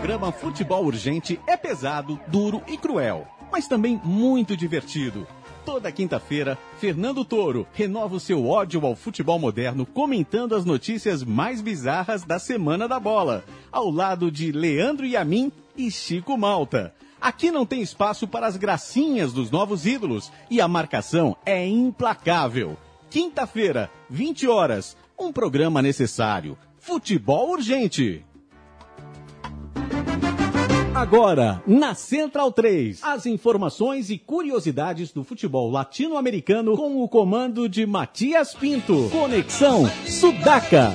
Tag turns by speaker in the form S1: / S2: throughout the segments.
S1: programa Futebol Urgente é pesado, duro e cruel, mas também muito divertido. Toda quinta-feira, Fernando Toro renova o seu ódio ao futebol moderno comentando as notícias mais bizarras da semana da bola, ao lado de Leandro Yamin e Chico Malta. Aqui não tem espaço para as gracinhas dos novos ídolos e a marcação é implacável. Quinta-feira, 20 horas, um programa necessário. Futebol urgente. Agora, na Central 3, as informações e curiosidades do futebol latino-americano com o comando de Matias Pinto. Conexão Sudaca.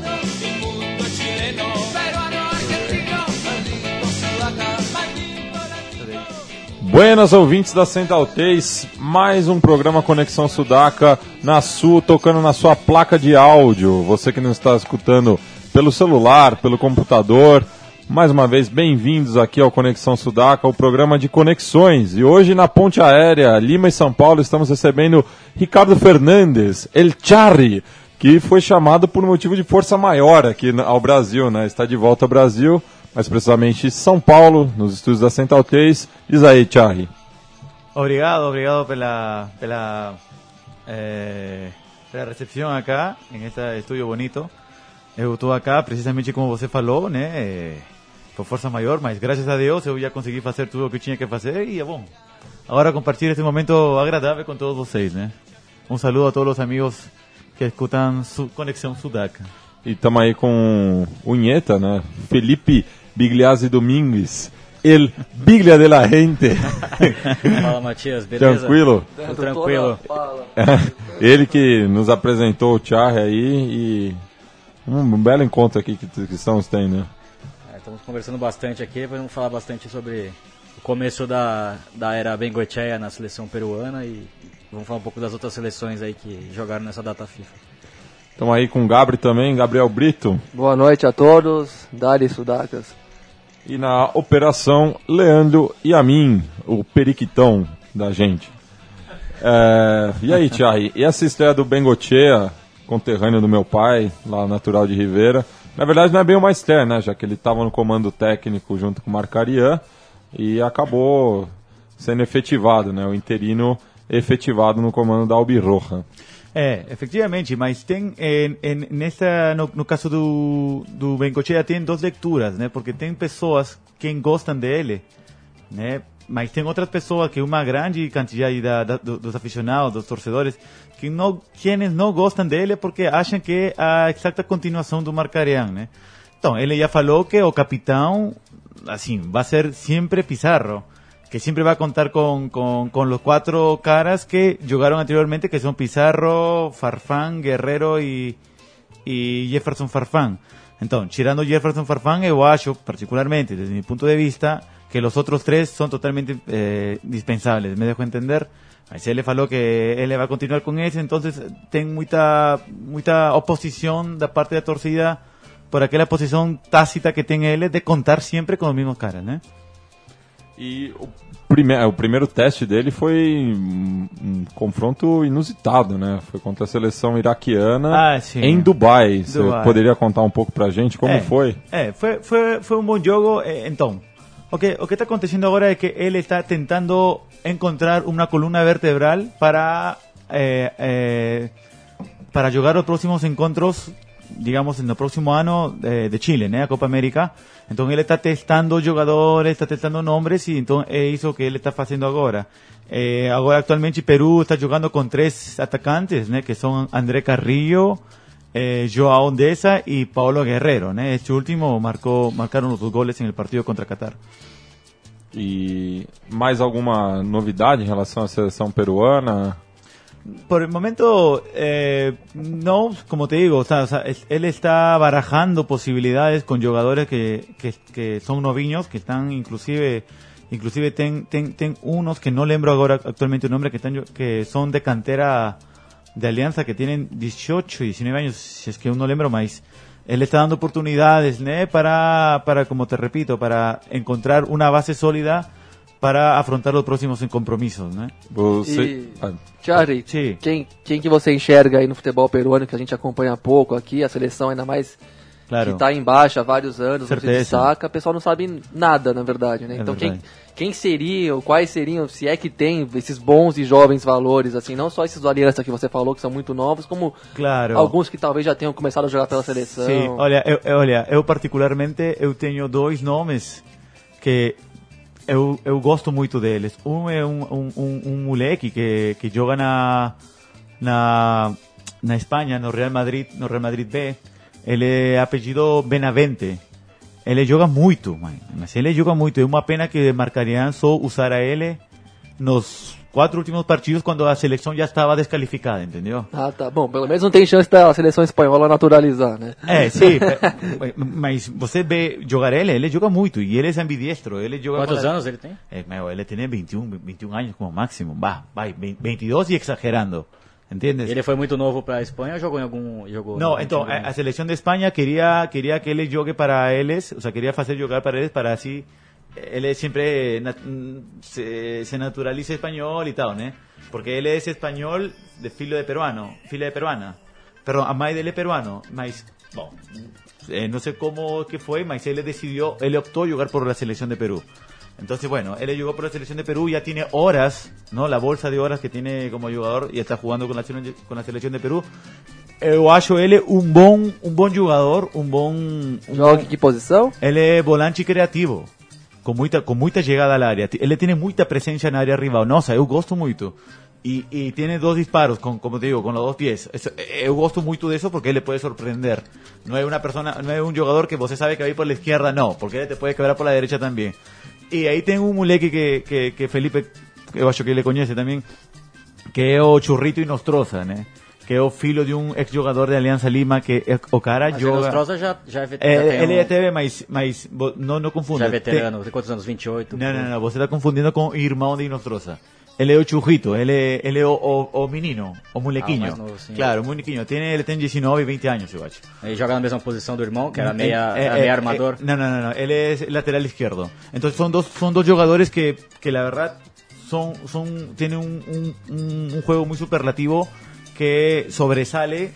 S2: Buenas ouvintes da Central 3, mais um programa Conexão Sudaca na sua, tocando na sua placa de áudio. Você que não está escutando pelo celular, pelo computador, mais uma vez, bem-vindos aqui ao Conexão Sudaca, o programa de conexões. E hoje na ponte aérea Lima e São Paulo estamos recebendo Ricardo Fernandes, El Charri, que foi chamado por motivo de força maior aqui ao Brasil, né? Está de volta ao Brasil, mais precisamente São Paulo, nos estúdios da Central 3. Diz aí, Charri.
S3: Obrigado, obrigado pela, pela, eh, pela recepção acá, em este estúdio bonito. Eu estou acá precisamente como você falou, né? Por força maior, mas graças a Deus eu já consegui fazer tudo o que tinha que fazer e é bom. Agora compartilhar este momento agradável com todos vocês, né? Um saludo a todos os amigos que escutam su Conexão Sudaca.
S2: E estamos aí com o Unheta, né? Felipe Bigliazzi Domingues. El Biglia de la Gente.
S4: Fala, Matias, beleza?
S2: Tranquilo?
S4: Tudo tranquilo.
S2: Ele que nos apresentou o Charre aí e um, um belo encontro aqui que, que estamos tendo, né?
S4: Estamos conversando bastante aqui, vamos falar bastante sobre o começo da, da era Bengoechea na seleção peruana e vamos falar um pouco das outras seleções aí que jogaram nessa data FIFA.
S2: Estamos aí com o Gabri também, Gabriel Brito.
S5: Boa noite a todos, Dari Sudacas.
S2: E na operação, Leandro Yamin, o periquitão da gente. É, e aí, Thierry, e essa estreia do Bengochea, conterrâneo do meu pai, lá natural de Rivera, na verdade não é bem uma estreia, né, já que ele estava no comando técnico junto com o Marcarian e acabou sendo efetivado, né, o interino efetivado no comando da Albirroja.
S3: É, efectivamente, mas tem em, em, nessa no, no, caso do do Bengochea tem duas leituras, né? Porque tem pessoas que gostam dele, né? Mas tem outras pessoas que uma grande quantidade da, da, dos aficionados, dos torcedores, que não quienes não gostam dele porque acham que é a exata continuação do Marcarian, né? Então, ele já falou que o capitão, assim, vai ser sempre Pizarro que siempre va a contar con, con, con, los cuatro caras que jugaron anteriormente, que son Pizarro, Farfán, Guerrero y, y Jefferson Farfán. Entonces, tirando Jefferson Farfán, yo acho, particularmente, desde mi punto de vista, que los otros tres son totalmente eh, dispensables. ¿Me dejo entender? Ahí se le faló que él va a continuar con ese, entonces ten mucha, mucha oposición de parte de la torcida por aquella posición tácita que tiene él de contar siempre con los mismos caras, ¿no?
S2: E o, prime o primeiro teste dele foi um, um, confronto inusitado, né? Foi contra a seleção iraquiana
S3: ah,
S2: em Dubai. Você poderia contar um pouco pra gente como
S3: é,
S2: foi?
S3: É, foi, foi, foi um bom jogo. Então, o que o que está acontecendo agora é que ele está tentando encontrar uma coluna vertebral para eh, eh, para jogar os próximos encontros digamos, en el próximo año de, de Chile, ¿no? A Copa América. Entonces él está testando jugadores, está testando nombres y entonces es eso que él está haciendo ahora. Eh, ahora actualmente Perú está jugando con tres atacantes, ¿no? Que son André Carrillo, eh, Joao Ondesa y Paulo Guerrero, ¿no? Este último marcó, marcaron los dos goles en el partido contra Qatar.
S2: E mais alguma novidade em relação à seleção peruana?
S3: Por el momento, eh, no, como te digo, o sea, o sea, él está barajando posibilidades con jugadores que, que, que son noviños, que están inclusive, inclusive ten, ten, ten unos que no lembro ahora actualmente el nombre, que, están, que son de cantera de Alianza, que tienen 18 y 19 años, si es que uno lembro más. Él está dando oportunidades, ¿no? Para, para, como te repito, para encontrar una base sólida para afrontar os próximos compromissos, né?
S2: Você...
S5: E, Charlie, quem, quem que você enxerga aí no futebol peruano que a gente acompanha pouco aqui, a seleção ainda mais
S3: Claro.
S5: que tá em baixa há vários anos, não se
S3: Certeza.
S5: destaca, o pessoal não sabe nada, na verdade, né?
S3: É
S5: então quem,
S3: verdade.
S5: quem seriam, quais seriam, se é que tem esses bons e jovens valores, assim, não só esses do Aliança que você falou, que são muito novos, como
S3: Claro.
S5: alguns que talvez já tenham começado a jogar pela seleção.
S3: Sim, olha, eu- olha, eu particularmente eu tenho dois nomes que eu, eu gosto muito deles. Um é um, um, um, um moleque que, que joga na, na, na Espanha, no Real Madrid, no Real Madrid B. Ele é apelido Benavente. Ele joga muito, mãe. mas ele joga muito. É uma pena que marcarían só usar a ele nos quatro últimos partidos quando a seleção já estava descalificada, entendeu?
S5: Ah, tá. Bom, pelo menos não tem chance da seleção espanhola naturalizar, né?
S3: É, sim, pe- mas você vê jogar ele, ele joga muito e ele é ambidiestro, ele joga
S4: Quantos
S3: com a-
S4: anos ele tem?
S3: É, meu, ele tem 21, 21 anos como máximo, va, vai, 22 e exagerando, ¿entiendes?
S4: Ele foi muito novo pra Espanha ou jogou em algum. Jogou
S3: No,
S4: em
S3: então, a, a selección de España quería, quería que él jogue para ellos, o sea, quería hacer jugar para ellos para así, él siempre se, se naturalice español y tal, ¿no? Porque él es español de filo de peruano, fila de peruana. Perdón, a más dele peruano, mas, eh, no sé cómo que fue, mas él decidió, él optó jugar por la selección de Perú. Entonces, bueno, él jugó por la selección de Perú, ya tiene horas, ¿no? La bolsa de horas que tiene como jugador y está jugando con la, selección- con la selección de Perú. Eu acho ele um bom, um bom jogador, um bom... Um
S5: Joga
S3: bom
S5: que posição?
S3: ele é volante criativo, com muita, com muita chegada à área. Ele tem muita presença na área rival. Nossa, eu gosto muito. E, e tem dois disparos, com, como te digo, com os dois pés. Eso- eu gosto muito disso porque ele pode surpreender. Não é uma persona, não é um jogador que você sabe que vai por la izquierda, não, porque ele te pode quebrar por la derecha também. E aí tem um moleque que, que, que Felipe, eu acho que ele conhece também, que é o Churrito e Nostroza, né? Que é o filho de um ex-jogador de Aliança Lima, que é- o cara
S4: Mas o
S3: joga...
S4: Nostroza já, já é, vet-
S3: É, ele é TV, mas, mas não, não confunda.
S4: já é veterano. Tem quantos anos? 28?
S3: Tem- Não, não, não, você está confundindo com o irmão de Nostroza. Ele é o churrito, ele é, ele é o, o, menino, o molequinho.
S4: Ah, novo,
S3: claro, o molequinho. Tem, ele tem 19, 20 anos, eu acho.
S4: Ele joga na mesma posição do irmão, que era meia,
S3: é,
S4: era meia armador.
S3: não, não, não, não, ele é lateral izquierdo. Então são dois, são dois jogadores que, que la verdad, son, son, tienen un, un, un, un juego muy superlativo que sobresale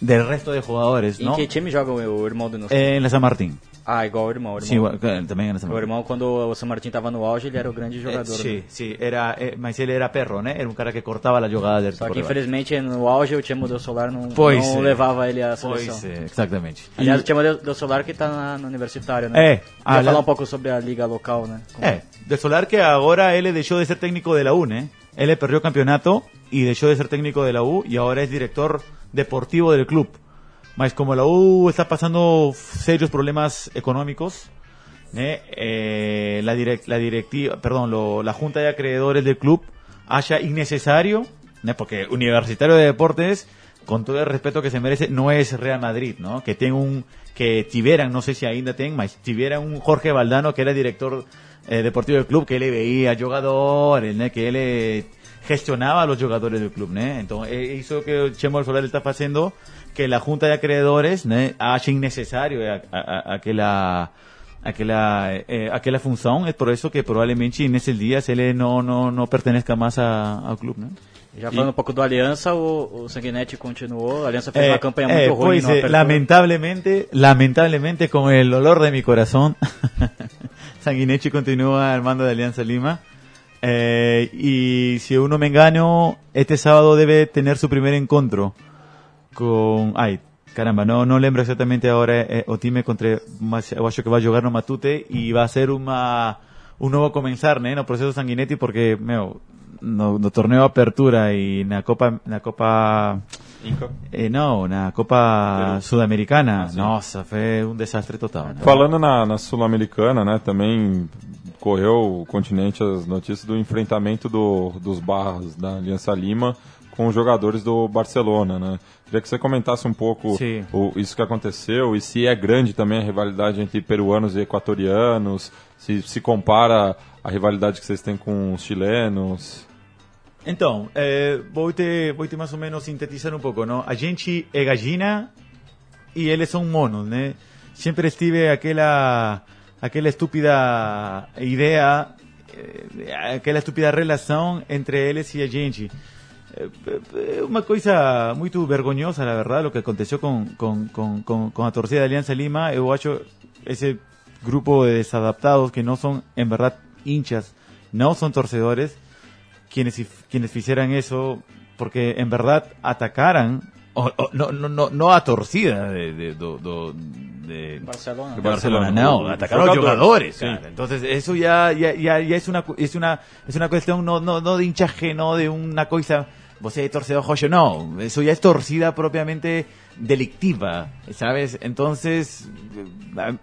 S3: del resto de jugadores, ¿no?
S4: que time joga o, o irmão do Nostroza?
S3: Eh, en la San Martín.
S4: Ah, igual o irmão. O irmão,
S3: también en la San
S4: o
S3: Martín.
S4: irmão, quando o San Martín tava no auge, ele era o grande jogador.
S3: sí,
S4: né?
S3: sí, era, mas ele era perro, né? Era um cara que cortava a jogada del
S4: Só que infelizmente no auge o Tiamo Del Solar não,
S3: Pois
S4: não
S3: é.
S4: levava ele à seleção.
S3: Pois é, exatamente.
S4: Aliás,
S3: E-
S4: o Tiamo Del Del Solar que tá na, no universitário, né?
S3: É,
S4: Vai
S3: aliás-
S4: falar um pouco sobre a liga local, né? Como-
S3: É, de Solar que agora ele deixou de ser técnico de la U, né? Ele perdeu o campeonato e deixou de ser técnico de la U e agora é diretor deportivo del club. Mas como la U está pasando serios problemas económicos, né? Eh, la, direc- la directiva, perdón, lo- la junta de acreedores del club haya innecesario, né? Porque Universitario de Deportes, con todo el respeto que se merece, no es Real Madrid, ¿no? Que tenga un, que tiveran, no sé si ainda ten, mas tiveran un Jorge Valdano que era director eh, deportivo del club, que él veía jugadores, né? Que él eh, gestionaba a los jugadores del club, né? Entonces, eh, hizo que Chemo Solar está haciendo que la Junta de Acreedores né, innecesario eh, a, a, a aquela aquella eh, aquella función es por eso que probablemente en ese día se le no no no pertenezca más a, al club né?
S4: Já falando e... um pouco o, o Sanguinetti continuou. A Aliança fez é, uma campanha muito
S3: é,
S4: ruim.
S3: Pois é, dolor de mi coração, Sanguinetti continua armando de Aliança Lima. Eh, e se eu não me engano, este sábado deve ter seu primeiro encontro. Con ay caramba no no lembro exactamente ahora eh, o time contra mas eu acho que vai jogar no Matute e vai ser uma um novo começar né no processo Sanguinetti porque meu no, no torneo apertura e na Copa na Copa eh, não na Copa Sudamericana.
S2: Ah,
S3: nossa foi um desastre total né?
S2: Falando na, na Sul-Americana, né, também correu o continente as notícias do enfrentamento do, dos barras da Aliança Lima com os jogadores do Barcelona, né? Queria que você comentasse um pouco o, isso que aconteceu e se é grande também a rivalidade entre peruanos e equatorianos, se se compara a rivalidade que vocês têm com os chilenos.
S3: Então, eh, vou, te, vou te mais ou menos sintetizar um pouco, não? A gente é gallina e eles são monos, né? Sempre estive aquela, aquela estúpida ideia, eh, aquela estúpida relação entre eles e a gente. É, é uma coisa muito vergonhosa, na verdade, o que aconteceu com, com, com, com, a torcida da Aliança Lima. Eu acho esse grupo de desadaptados que não são, em verdade, hinchas, não são torcedores, quienes, quienes hicieran eso, porque en verdad atacaran o, o, no, no, no, no a torcida de, de, de
S4: Barcelona.
S3: de Barcelona, no, atacaron a jugadores.
S2: Sí.
S3: cara. Entonces eso ya, ya, ya, ya es una es una es una cuestión no, no, no de hinchaje, no de una cosa é torcedor rojo, no, eso ya es torcida propiamente delictiva, ¿sabes? Entonces,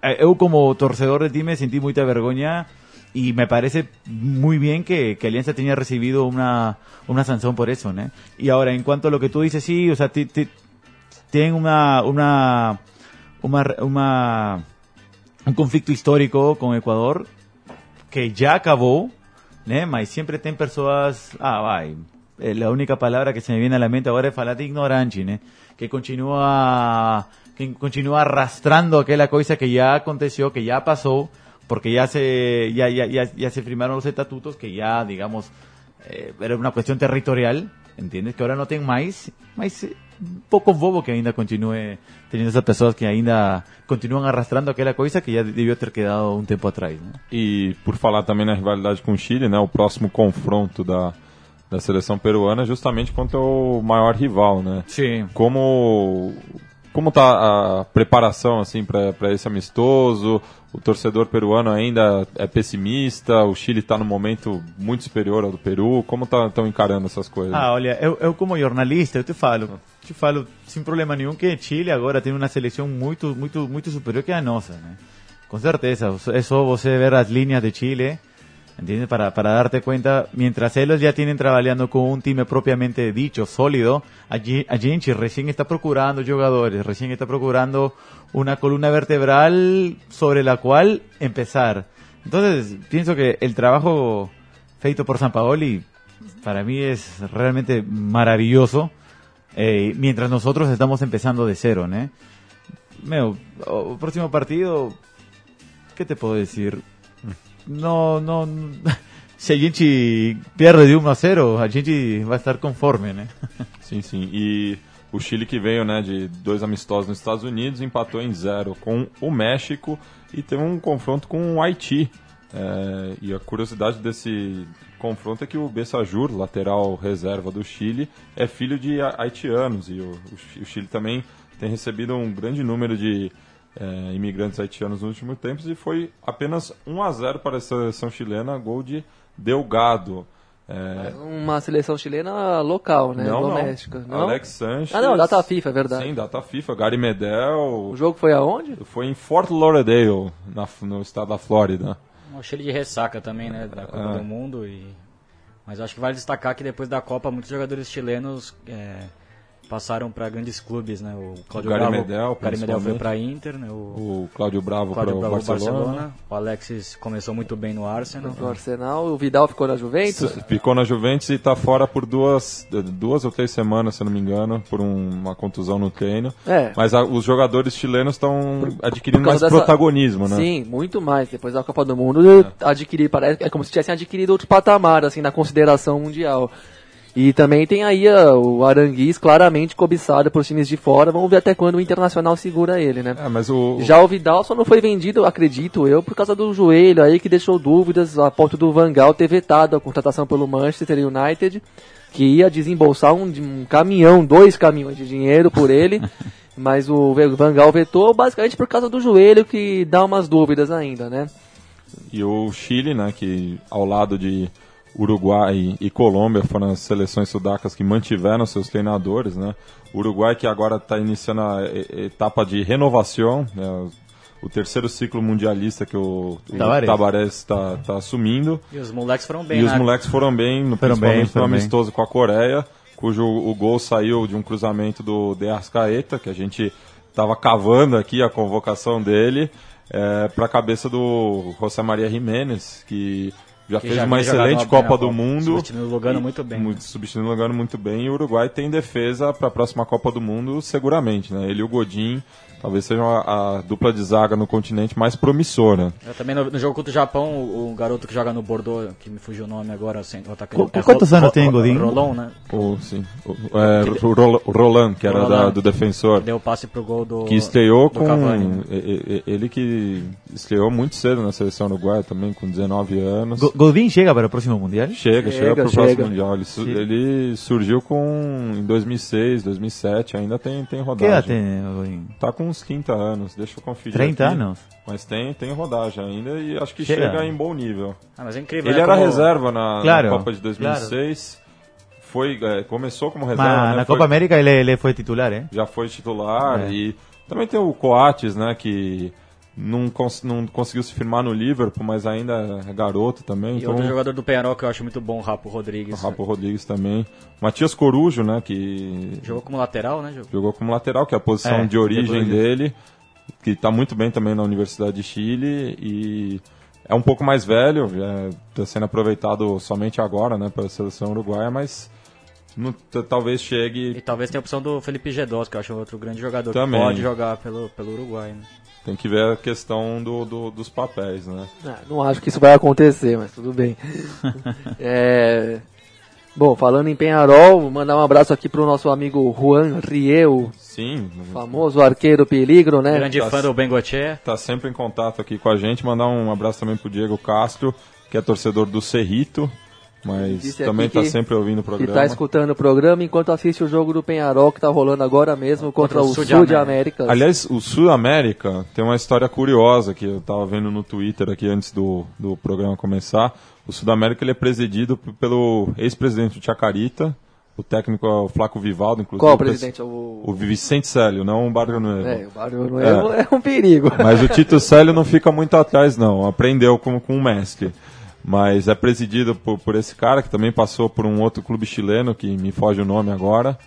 S3: eh, eu como torcedor de time sentí mucha vergüenza y me parece muy bien que, que Alianza tenía recibido una, una sanción por eso, ¿no? Y ahora, en cuanto a lo que tú dices, sí, o sea, ti- ti- tienen una, una, una, una, un conflito histórico com Equador que já acabou, né? ¿eh? Mas sempre tem pessoas, ah, vai, eh, a única palavra que se me vem à mente agora é falar de ignorante. ¿eh? Que continua que continua arrastrando aquela coisa que já aconteceu, que já passou, porque já se já, já, se firmaram os estatutos que já, digamos, eh, era uma questão territorial, ¿entiendes? Que ahora no tienen más, más poco bobo que ainda continúe teniendo esas personas que ainda continúan arrastrando aquela coisa que já devió ter quedado um tempo atrás, né?
S2: E por falar também na rivalidade com o Chile, né, o próximo confronto da, da seleção peruana é justamente contra o maior rival, né?
S3: Sim.
S2: Como como tá a preparação assim para esse amistoso? O torcedor peruano ainda é pessimista? O Chile está no momento muito superior ao do Peru? Como estão encarando essas coisas?
S3: Ah, olha, eu, eu como jornalista, eu te falo, te falo sem problema nenhum que Chile agora tem uma seleção muito, muito, muito superior que a nossa, né? Com certeza, é só você ver as linhas de Chile, ¿entiendes? Para, para darte cuenta, mientras ellos ya tienen trabajando con un time propiamente dicho, sólido, en Chile recién está procurando jugadores, recién está procurando una columna vertebral sobre la cual empezar. Entonces, pienso que el trabajo feito por San Paoli para mí es realmente maravilloso, eh, mientras nosotros estamos empezando de cero, ¿no? Meu, o próximo partido, ¿qué te puedo decir? No, no, se a gente pierde de 1 a 0, a gente vai estar conforme, né?
S2: Sim, sim. E o Chile que veio né, de dois amistosos nos Estados Unidos empatou em zero com o México e teve um confronto com o Haiti. É, e a curiosidade desse confronto é que o Bessajur, lateral reserva do Chile, é filho de ha- haitianos e o, o Chile também tem recebido um grande número de é, imigrantes haitianos nos últimos tempos e foi apenas 1 a 0 para a seleção chilena, gol de Delgado. É,
S5: Uma seleção chilena local, né?
S2: não,
S5: Doméstica.
S2: não. Alex Sanches.
S5: Ah, não, data FIFA, é verdade.
S2: Sim, data FIFA. Gary Medel.
S5: O jogo foi aonde?
S2: Foi em Fort Lauderdale, na, no estado da Flórida.
S4: Um Chile de ressaca também, né? Da Copa
S2: É.
S4: do Mundo. E... Mas acho que vale destacar que depois da Copa, muitos jogadores chilenos é, passaram para grandes clubes, né? O Claudio Bravo,
S2: Medel,
S4: o Gary Medel foi para Inter, né? O
S2: O Cláudio Bravo para o Barcelona.
S4: Barcelona. O Alexis começou muito bem no Arsenal.
S5: No Arsenal, o Vidal ficou na Juventus.
S2: Ficou na Juventus e está fora por duas, duas ou três semanas, se eu não me engano, por um- uma contusão no treino.
S5: É.
S2: Mas a- os jogadores chilenos estão adquirindo mais
S5: dessa-
S2: protagonismo, né?
S5: Sim, muito mais. Depois da Copa do Mundo, adquirir, parece é como se tivessem adquirido outro patamar, assim, na consideração mundial. E também tem aí o Aranguiz claramente cobiçado por times de fora. Vamos ver até quando o Internacional segura ele, né?
S2: É, mas o,
S5: Já o Vidal só não foi vendido, acredito eu, por causa do joelho aí que deixou dúvidas a ponto do Van Gaal ter vetado a contratação pelo Manchester United, que ia desembolsar um, um caminhão, dois caminhões de dinheiro por ele, mas o Van Gaal vetou basicamente por causa do joelho que dá umas dúvidas ainda, né?
S2: E o Chile, né, que ao lado de Uruguai e Colômbia foram as seleções sudacas que mantiveram seus treinadores, né? Uruguai que agora está iniciando a etapa de renovação, né? O terceiro ciclo mundialista que o, o. Tabarés está tá assumindo.
S4: E os moleques foram bem,
S2: E os
S4: né?
S2: moleques foram bem, no,
S3: Foram bem,
S2: principalmente
S3: foram
S2: no
S3: bem.
S2: amistoso com a Coreia, cujo o gol saiu de um cruzamento do De Arrascaeta, que a gente estava cavando aqui a convocação dele, para a cabeça do José Maria Jiménez, que já fez
S4: já
S2: uma excelente Copa do Mundo.
S4: substituindo o Lugano
S2: E-
S4: muito bem, né?
S2: substituindo o Lugano muito bem. E o Uruguai tem defesa para a próxima Copa do Mundo, seguramente. Né? Ele e o Godin talvez seja a, a dupla de zaga no continente mais promissora.
S4: Eu também no, no jogo contra o Japão, o, o garoto que joga no Bordeaux, que me fugiu o nome agora, assim, o atacante.
S3: Qu- quantos anos tem, Godinho?
S4: Rolon, né?
S2: O, sim, o, é, o Ro- o Roland, que era
S4: Roland.
S2: da- do defensor.
S4: Deu o passe pro gol do.
S2: Que estreou
S4: do
S2: com.
S4: Cavani.
S2: e- Ele que estreou muito cedo na seleção uruguaia também, com 19 anos.
S3: Go- Godin chega para o próximo Mundial?
S2: Chega, chega,
S5: Chega,
S2: pro
S5: chega.
S2: próximo Mundial. Ele, su- ele surgiu com em 2006, 2007, ainda tem, tem
S3: Que
S2: rodagem.
S3: edad tem, Godin?
S2: Tá com uns 30 anos, deixa eu conferir.
S3: 30
S2: aqui.
S3: anos?
S2: Mas tem, tem rodagem ainda e acho que
S3: Chega.
S2: chega, em bom nível.
S4: Ah, mas é incrível.
S2: Ele
S4: né,
S2: era
S4: como-
S2: reserva na, na
S3: Claro,
S2: Copa de 2006. Foi, é, começou como reserva,
S3: Mas
S2: né?
S3: na
S2: Foi-
S3: Copa América ele, ele foi titular, hein?
S2: já foi titular
S3: É.
S2: e também tem o Coates, né, que não, cons- não conseguiu se firmar no Liverpool, mas ainda é garoto também.
S4: E
S2: então,
S4: outro jogador do Penharol que eu acho muito bom, o Rapo Rodrigues.
S2: o Rapo Rodrigues também. Matias Corujo, né, que
S4: Jogou como lateral, né? Jogou.
S2: jogou como lateral, que é a posição
S3: É,
S2: de origem dele, que está muito bem também na Universidade de Chile e é um pouco mais velho, está sendo aproveitado somente agora, né, pela seleção uruguaia, mas no- talvez chegue
S4: E talvez tenha a opção do Felipe Gedós, que eu acho outro grande jogador
S2: Também.
S4: que pode jogar pelo, pelo Uruguai. Né?
S2: Tem que ver a questão do, do- dos papéis, né?
S5: Ah, não acho que isso vai acontecer, mas tudo bem. É, Bom, falando em Penharol, mandar um abraço aqui pro nosso amigo Juan Rieu,
S2: Sim,
S5: famoso arqueiro peligro, né?
S4: Grande
S2: Tá-
S4: fã do Bengoche.
S2: tá sempre em contato aqui com a gente. Mandar um abraço também pro Diego Castro, que é torcedor do Cerrito, mas também tá
S5: que-
S2: sempre ouvindo o
S5: Que
S2: programa.
S5: tá escutando o programa enquanto assiste o jogo do Penharol que tá rolando agora mesmo contra,
S4: Contra o
S5: o
S4: Sul
S5: Sul
S4: de
S5: América.
S2: Aliás, o Sul-América tem uma história curiosa que eu tava vendo no Twitter aqui antes do, do programa começar. O Sul-América ele é presidido pelo ex-presidente Chacarita, o técnico é o Flaco Vivaldo, inclusive.
S5: Qual o
S2: pres-
S5: presidente? O...
S2: O Vicente Célio, não o Barrio Nuevo.
S5: É, o Barrio Nuevo é. um perigo.
S2: Mas o Tito Célio não fica muito atrás, não. Aprendeu com, com o mestre. Mas é presidido por, por esse cara, que também passou por um outro clube chileno, que me foge o nome agora.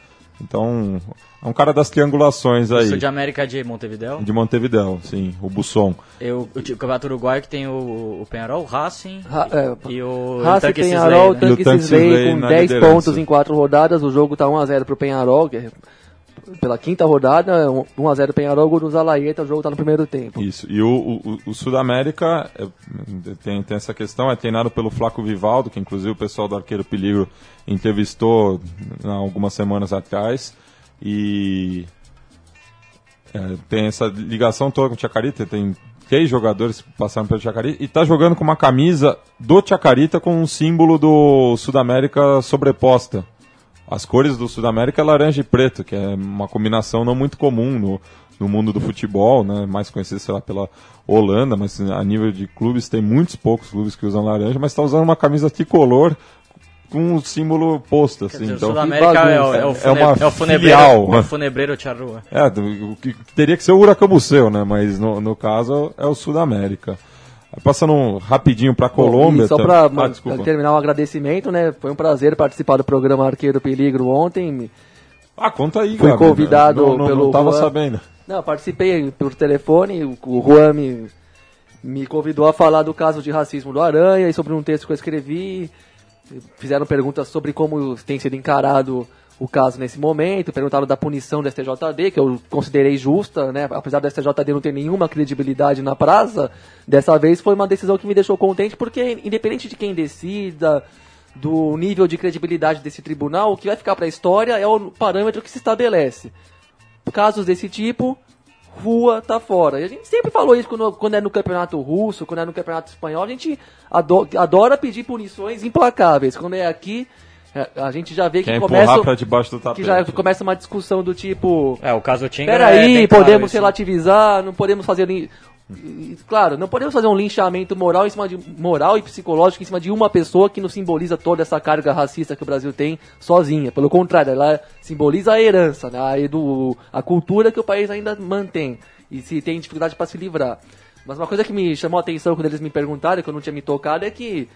S2: Então, é um cara das triangulações aí.
S4: Sul de América de Montevideo.
S2: De Montevideo, sim, o Busson.
S4: Eu, o, o Campeonato Uruguaio que tem o, o Penharol, o Racing
S5: Ra- é,
S4: e o
S5: Racing,
S4: Sisley, né?
S2: O
S5: Tanque
S2: Tanque
S5: com
S2: na
S5: 10
S2: liderança.
S5: pontos em 4 rodadas. O jogo tá 1x0 pro Penharol, que é pela quinta rodada. 1x0 Penharol, gol do Zalaeta. O jogo tá no primeiro tempo.
S2: Isso. E o, o, o Sudamérica é, tem, tem essa questão, é treinado pelo Flaco Vivaldo, que inclusive o pessoal do Arqueiro Peligro entrevistou algumas semanas atrás. E é, tem essa ligação toda com o Chacarita, tem três jogadores que passaram pelo Chacarita, e está jogando com uma camisa do Chacarita com um símbolo do Sudamérica sobreposta. As cores do Sudamérica é laranja e preto, que é uma combinação não muito comum no, no mundo do futebol, né? mais conhecido, sei lá, pela Holanda, mas a nível de clubes tem muitos poucos clubes que usam laranja, mas está usando uma camisa tricolor com o símbolo posto, assim.
S4: Dizer, o
S2: então,
S4: Sul-América é, o- é o
S2: É
S4: fune-
S2: uma
S4: é o funebreiro,
S2: filial.
S4: é o funebreiro Charrua.
S2: é, do- o que teria que ser o Buceu, né? Mas no, no caso é o Sudamérica. Passando rapidinho para Colômbia.
S5: E só pra
S2: ah,
S5: terminar um agradecimento, né? Foi um prazer participar do programa Arqueiro Peligro ontem.
S2: Ah, conta aí,
S5: Fui
S2: Gabi,
S5: convidado
S2: não, não,
S5: pelo
S2: Não tava
S5: Juan.
S2: sabendo.
S5: Não, participei por telefone, o, o Juan me, me convidou a falar do caso de racismo do Aranha e sobre um texto que eu escrevi. Fizeram perguntas sobre como tem sido encarado o caso nesse momento, perguntaram da punição do STJD, que eu considerei justa, né? Apesar do STJD não ter nenhuma credibilidade na praça, dessa vez foi uma decisão que me deixou contente, porque independente de quem decida, do nível de credibilidade desse tribunal, o que vai ficar para a história é o parâmetro que se estabelece casos desse tipo, rua tá fora. E a gente sempre falou isso quando, quando é no campeonato russo, quando é no campeonato espanhol, a gente ado- adora pedir punições implacáveis. Quando é aqui, a gente já vê que
S2: Quer
S5: começa,
S2: pra debaixo do
S5: que já começa uma discussão do tipo,
S4: É, o caso Tinga
S5: peraí,
S4: é claro
S5: podemos
S4: isso.
S5: relativizar, não podemos fazer... Claro, não podemos fazer um linchamento moral em cima de moral e psicológico em cima de uma pessoa que não simboliza toda essa carga racista que o Brasil tem sozinha. Pelo contrário, ela simboliza a herança, né, a, edu, a cultura que o país ainda mantém e se tem dificuldade para se livrar. Mas uma coisa que me chamou a atenção quando eles me perguntaram, que eu não tinha me tocado, é que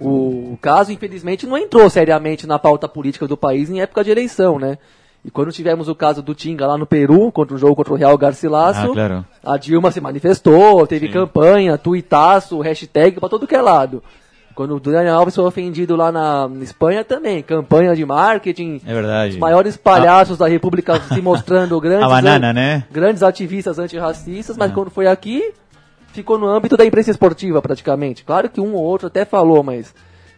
S5: o caso, infelizmente, não entrou seriamente na pauta política do país em época de eleição, né? E quando tivemos o caso do Tinga lá no Peru, contra o jogo contra o Real Garcilaso,
S3: Ah, claro.
S5: a Dilma se manifestou, teve campanha, tuitaço, hashtag pra todo que é lado. Quando o Daniel Alves foi ofendido lá na Espanha também, campanha de marketing,
S3: É verdade.
S5: os maiores palhaços da República se mostrando grandes,
S3: A banana, né?
S5: grandes ativistas antirracistas, mas quando foi aqui, ficou no âmbito da imprensa esportiva praticamente. Claro que um ou outro até falou, mas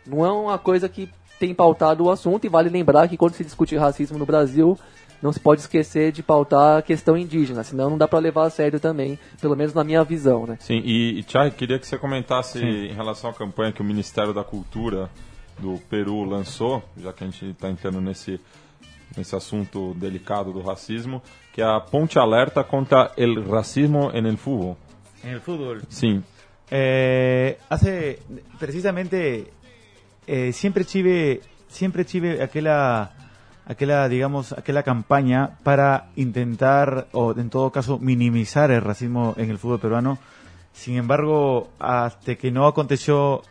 S5: não é uma coisa que tem pautado o assunto e vale lembrar que quando se discute racismo no Brasil, não se pode esquecer de pautar a questão indígena, senão não dá para levar a sério também, pelo menos na minha visão, né?
S2: Sim, e, e Thiago, queria que você comentasse em relação à campanha que o Ministério da Cultura do Peru lançou, já que a gente está entrando nesse, nesse assunto delicado do racismo, que é a Ponte Alerta contra el racismo en el fútbol.
S3: En el fútbol.
S2: Sim,
S3: Eh, hace precisamente eh, siempre tive siempre tive aquella aquella digamos aquella campaña para intentar o en todo caso minimizar el racismo en el fútbol peruano sin embargo hasta que no aconteció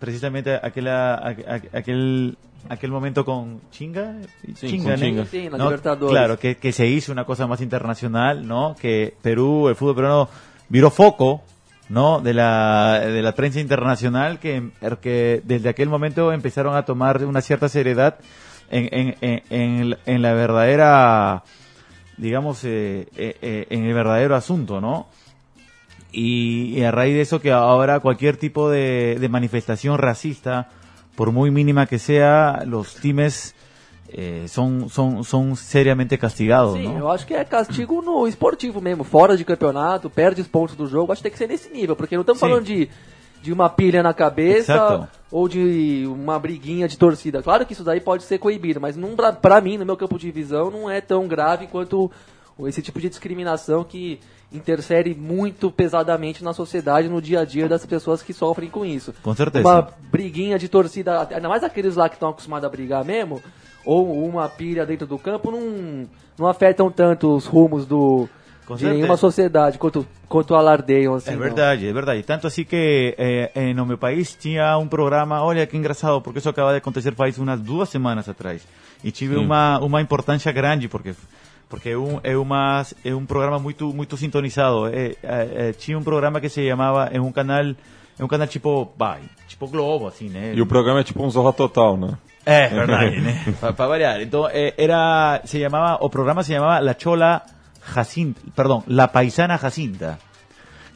S3: precisamente aquella aqu- aquel aquel momento con Chinga
S2: Sí, con
S3: ¿no?
S2: Chinga.
S5: Sí, en la
S3: ¿no?
S5: Libertadores.
S3: claro que, que se hizo una cosa más internacional no que Perú el fútbol peruano viró foco no de la de la prensa internacional que, que desde aquel momento empezaron a tomar una cierta seriedad en, en, en, en- la verdadera digamos eh, eh, eh, en el verdadero asunto no y, y a raíz de eso que ahora cualquier tipo de, de manifestación racista por muy mínima que sea los times eh, son son son seriamente castigados
S5: Sim,
S3: ¿no?
S5: eu acho que é castigo no esportivo mesmo, fora de campeonato, perde os pontos do jogo, acho que tem que ser nesse nível, porque não estamos falando de, de uma pilha na cabeça
S3: Exato.
S5: ou de uma briguinha de torcida. Claro que isso daí pode ser coibido, mas não, pra, pra mim, no meu campo de visão, não é tão grave quanto esse tipo de discriminação que interfere muito pesadamente na sociedade, no dia a dia das pessoas que sofrem com isso.
S3: Com certeza.
S5: Uma briguinha de torcida, ainda mais aqueles lá que estão acostumados a brigar mesmo, ou uma pilha dentro do campo, não, não afetam tanto os rumos do, de nenhuma sociedade quanto, quanto alardeiam. Assim,
S3: É
S5: não.
S3: verdade, é verdade. Tanto assim que eh, no meu país tinha um programa, olha que engraçado, porque isso acaba de acontecer faz umas duas semanas atrás. E tive
S2: Sim.
S3: uma, uma importância grande, porque porque é um, é, uma, é um programa muito muito sintonizado. É, é, é, tinha um programa que se chamava, é um canal, é um canal tipo, vai, tipo Globo, assim, né?
S2: e o programa é tipo um Zorra Total, né?
S3: É, verdade, né? Para variar. Então, eh, era, se llamaba, o programa se llamaba La Chola Jacinta, perdón, La Paisana Jacinta.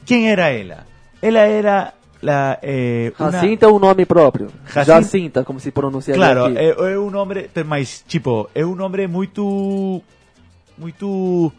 S3: ¿Quién era ella? Ella era la, eh, una-
S5: Jacinta é um nome próprio.
S3: Jacinta-
S5: Jacinta, como se pronunciaria
S3: Claro,
S5: aqui.
S3: é, é um nome, tipo, é um nome muito, muito...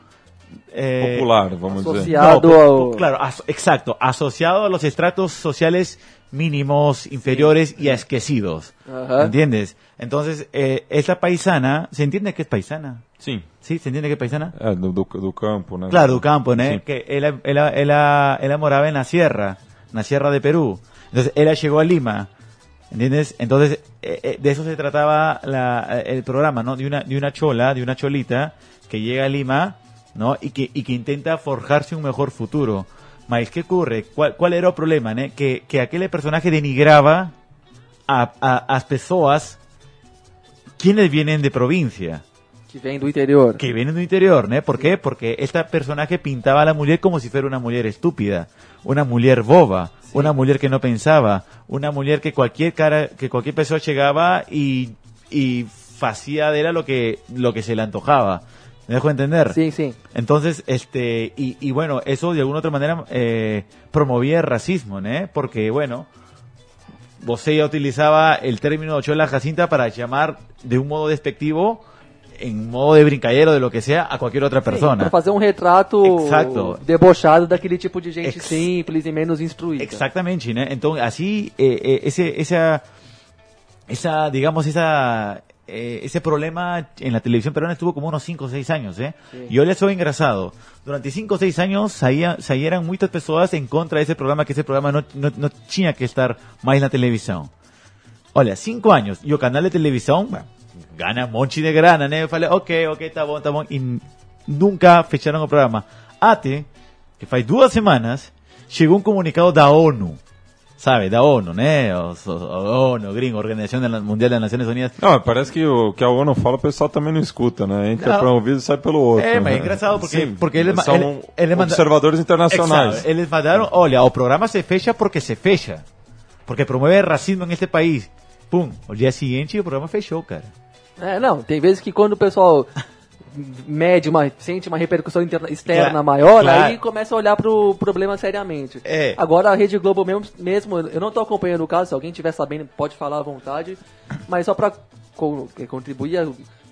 S3: eh,
S2: Popular, vamos dizer.
S5: Associado
S3: no, po-
S5: ao...
S3: claro, aso- exacto, asociado a los estratos sociales mínimos, inferiores y esquecidos.
S5: Ajá.
S3: ¿Entiendes? Entonces, eh, esa paisana, ¿se entiende que es paisana?
S2: Sim,
S3: ¿Sí? ¿Se entiende que es paisana?
S2: é do, do, do campo, né?
S3: Claro, do campo, ¿no?
S2: Sim.
S3: Que ella, ella, ella, ella moraba en la sierra, en la sierra de Perú. Entonces, ella llegó a Lima. ¿Entiendes? Entonces, eh, eh, de eso se trataba la, eh, el programa, ¿no? De una, de una chola, de una cholita que llega a Lima, ¿no? Y que, y que intenta forjarse un mejor futuro. Mas, ¿qué ocurre? ¿Cuál, cuál era el problema, ¿no? Que, que aquel personaje denigraba a, a, as pessoas quienes vienen de provincia
S5: Que vem do interior.
S3: que vienen del interior, ¿no? ¿Por qué? Porque este personaje pintaba a la mujer como si fuera una mujer estúpida, una mujer boba, una mujer que no pensaba, una mujer que cualquier cara, que cualquier persona llegaba y, y hacía de ella lo que, lo que se le antojaba. ¿Me dejo entender?
S5: Sim, sim.
S3: Entonces, este, y, y bueno, eso de alguna otra manera eh, promovía el racismo, ¿no? Porque, bueno, Bosé ya utilizaba el término chola jacinta para llamar de un modo despectivo, en modo de brincadero, de lo que sea, a cualquier otra persona.
S5: Para fazer um retrato
S3: Exacto.
S5: debochado daquele tipo de gente
S3: Ex-
S5: simples e menos instruída.
S3: Exactamente, ¿no? Entonces, así, eh, eh, ese, esa, esa, digamos, esa, eh, ese problema en la televisión peruana estuvo como unos 5 o 6 años, ¿eh?
S5: Sí.
S3: Yo le soy engrasado. Durante 5 o 6 años salieron muchas personas en contra de ese programa, que ese programa no, no, no tenía que estar más en la televisión. Olha, 5 años, y el canal de televisión bueno, gana un monte de grana. Yo ok, ok, está bom, está bom. Y nunca fecharon el programa. Ate, que faz duas semanas, llegó un comunicado da ONU. Sabe, da ONU, né? Os, os, a ONU, gringo, Organização Mundial das Nações Unidas.
S2: Não, parece que o que a ONU fala o pessoal também não escuta, né? Entra para um ouvido e sai pelo outro.
S3: É, mas é
S2: né?
S3: engraçado porque-
S2: Sim,
S3: porque ele-
S2: são
S3: ele- ele manda-
S2: observadores internacionais.
S3: Exacto. Eles mandaram, olha, o programa se fecha porque se fecha. porque promueve racismo en este país. Pum, o dia seguinte o programa fechou, cara.
S5: É, não, tem vezes que quando o pessoal mede uma, sente uma repercussão interna, externa
S3: Claro,
S5: maior,
S3: claro.
S5: aí começa a olhar pro problema seriamente.
S3: É.
S5: Agora a Rede Globo mesmo, mesmo eu não tô acompanhando o caso, se alguém estiver sabendo pode falar à vontade, mas só pra co- contribuir,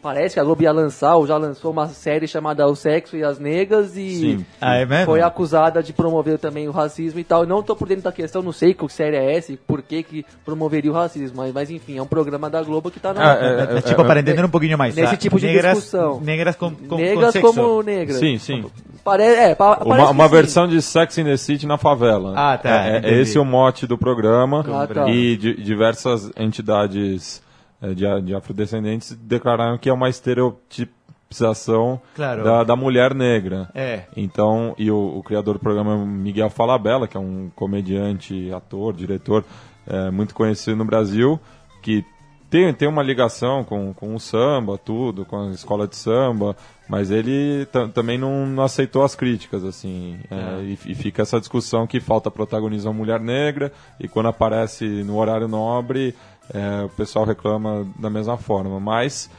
S5: parece que a Globo ia lançar, ou já lançou uma série chamada O Sexo e as Negas e
S2: Sim.
S3: Ah, é
S5: foi acusada de promover também o racismo e tal. Eu não tô por dentro da questão, não sei que série é essa e por que que promoveria o racismo, mas, mas enfim, é um programa da Globo que tá na...
S2: Ah, é,
S3: É, tipo, para entender um pouquinho mais.
S5: Nesse
S3: tá?
S5: tipo de
S3: negras,
S5: discussão.
S3: Negras com, com,
S5: negras
S3: com sexo.
S5: como negras.
S2: Sim, sim.
S5: Pare é, pa
S2: Uma, uma versão de Sex in the City na favela.
S3: Ah, tá,
S2: É, é esse o mote do programa.
S5: Ah, tá.
S2: E di- diversas entidades de, de afrodescendentes declararam que é uma estereotipização
S3: Claro.
S2: da, da mulher negra.
S3: É.
S2: Então, e o, o criador do programa é Miguel Falabella, que é um comediante, ator, diretor eh, muito conhecido no Brasil, que tem, tem uma ligação com, com o samba, tudo, com a escola de samba, mas ele ta- também não, não aceitou as críticas, assim. eh, e, e fica essa discussão que falta protagonismo à mulher negra, e quando aparece no horário nobre, eh, o pessoal reclama da mesma forma. Mas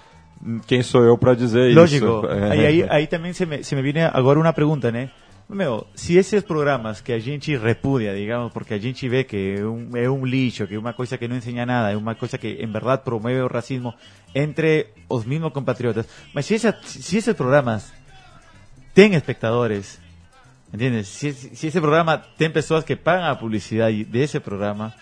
S2: quem sou eu para dizer
S3: Lógico.
S2: isso? Eh,
S3: Aí, aí, aí também se me, se me viene agora uma pergunta, né? Meu, se esses programas que a gente repudia, digamos, porque a gente vê que é um, é um lixo, que é uma coisa que não ensina nada, é uma coisa que em verdade promueve o racismo entre os mesmos compatriotas, mas se, essa, si esses programas têm espectadores, ¿entiendes? Si, si ese programa tem pessoas que pagam a publicidade desse programa,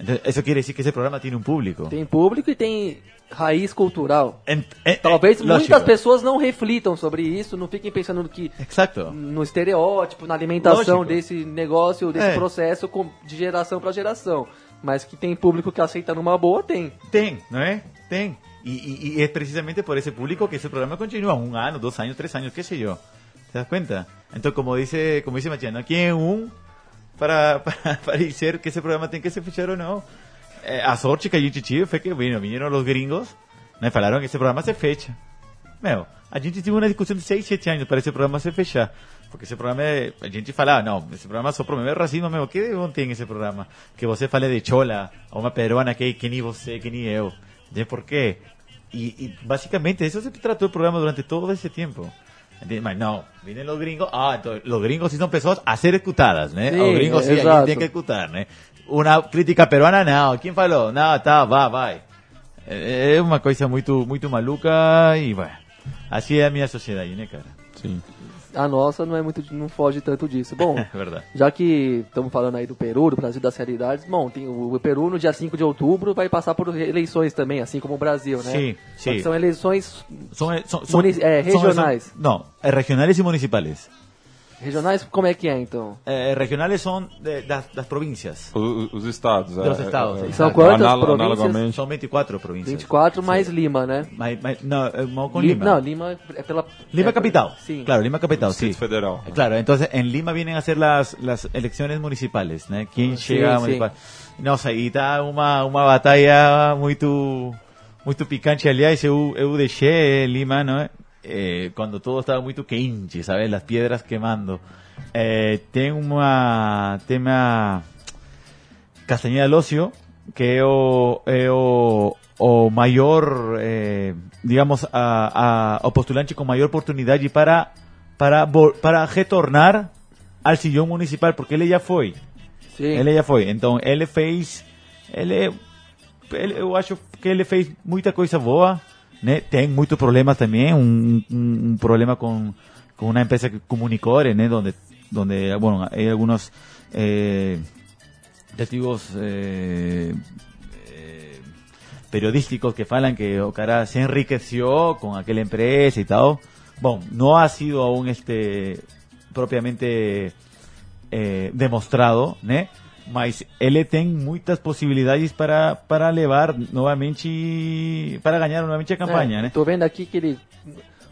S3: entonces, eso quiere decir que esse programa tem um público.
S5: Tem público e tem raiz cultural.
S3: En- eh,
S5: Talvez
S3: eh,
S5: muitas
S3: lógico.
S5: pessoas não reflitam sobre isso, não fiquem pensando que
S3: Exacto.
S5: no estereótipo, na alimentação
S3: Lógico.
S5: desse negócio, desse
S3: É.
S5: processo com- de geração para geração. Mas que tem público que aceita numa boa, tem.
S3: Tem, não é? Tem. E, e- e es precisamente por ese público que ese programa continúa un año, dos años, tres años, qué sé yo. ¿Te das cuenta? Entonces, como dice, como dice Matiano, aquí hay un para, para, para dizer que ese programa tem que se fechar ou não. Eh, a sorte que a gente tive foi que bueno, vinieron los gringos, né, falaram que esse programa se fecha. Meu, a gente teve uma discussão de 6, 7 anos para esse programa se fechar. Porque esse programa, é- a gente falava, não, esse programa só promove racismo, meu, que bom tem esse programa? Que você fale de chola, a uma peruana que, que nem você, que nem eu. De por quê? E, e basicamente isso se tratou o programa durante todo esse tempo. Não, vienen los gringos, ah, entonces, los gringos sí son pessoas a ser escutadas, né?
S5: Sí,
S3: los gringos sí, tem que escutar, né? Uma crítica peruana, não, quem falou? Não, tá, vá, vai. É é uma coisa muito, muito maluca e, bueno, assim é a minha sociedade, né, cara?
S2: Sim.
S5: A nossa não é muito, não foge tanto disso. Bom,
S3: É
S5: já que estamos falando aí do Peru, do Brasil das realidades, bom, tem o, o Peru no dia 5 de outubro vai passar por eleições também, assim como o Brasil, né?
S3: Sim,
S5: Só que
S3: sim.
S5: São eleições
S3: São, são, são,
S5: é, regionais.
S3: são- não, é regionais e municipais.
S5: Regionais, como é que é então?
S3: É, regionais são de- das, das províncias.
S2: Os, os estados. é,
S3: Dos estados,
S2: é,
S3: sim.
S5: São quantas
S2: anal-
S5: províncias?
S2: Analogamente.
S3: São 24 províncias.
S5: 24 mais Lima, né?
S3: Mas, mas, não, é mal com
S5: Li-
S3: Lima.
S5: Não, Lima é pela...
S3: Lima
S5: é-
S3: capital.
S5: Sim.
S3: Claro, Lima capital.
S2: Distrito Federal.
S3: Claro, entonces en Lima vienen a ser las elecciones municipales, ¿no? ¿Quién
S5: Sí,
S3: llega a municipal? Nossa, aí está uma, uma batalha muito, muito picante. Aliás, eu, eu deixei Lima, não é? Eh, quando todo estava muito quente, ¿sabes? Las piedras quemando. Eh, tem uma, tem uma Castañeda Lócio, que é o, é o, o maior, eh, digamos, a, a, o postulante com maior oportunidade para, para, para retornar ao sillón municipal, porque ele já foi.
S5: Sim.
S3: Ele já foi. Então, ele fez. Ele, ele, eu acho que ele fez muita coisa boa. Né? Tem muitos problemas também. Problema com, com uma empresa que comunicore, né? Donde, donde bueno, hay algunos eh, testigos eh, eh, periodísticos que falan que o cara se enriqueció con aquella empresa y tal. Bueno, no ha sido aún este propiamente eh, demostrado? Mas ele tem muitas possibilidades para para levar novamente para ganhar novamente a campanha,
S5: É,
S3: né?
S5: Tô vendo aqui que ele...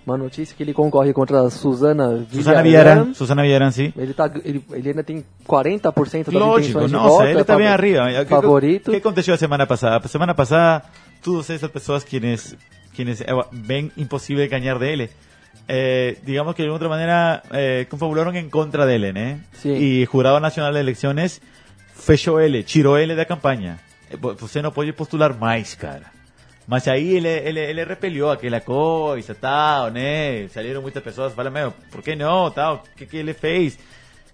S5: Uma notícia que ele concorre contra a
S3: Susana
S5: Villarán.
S3: Villarán, Susana Villarán, sim.
S5: Ele, tá, ele, ele ainda tem 40% das
S3: Lógico,
S5: de
S3: nossa,
S5: voto.
S3: ele
S5: é
S3: está bem arriba. Que-
S5: Favorito.
S3: O que aconteceu a semana passada? A semana passada, todas essas pessoas quienes, quienes eh, ven imposible ganhar dele, eh, digamos que de alguna otra manera eh, confabularon en contra dele, ¿no?
S5: Sí.
S3: Y Jurado Nacional de Elecciones fechou ele, tirou ele da campanha. Eh, vo- Você não pode postular mais, cara. Mas aí ele, ele, ele repeliu aquela coisa, tal, né? Saíram muitas pessoas falando, meu, por que não, tal? O que, que ele fez?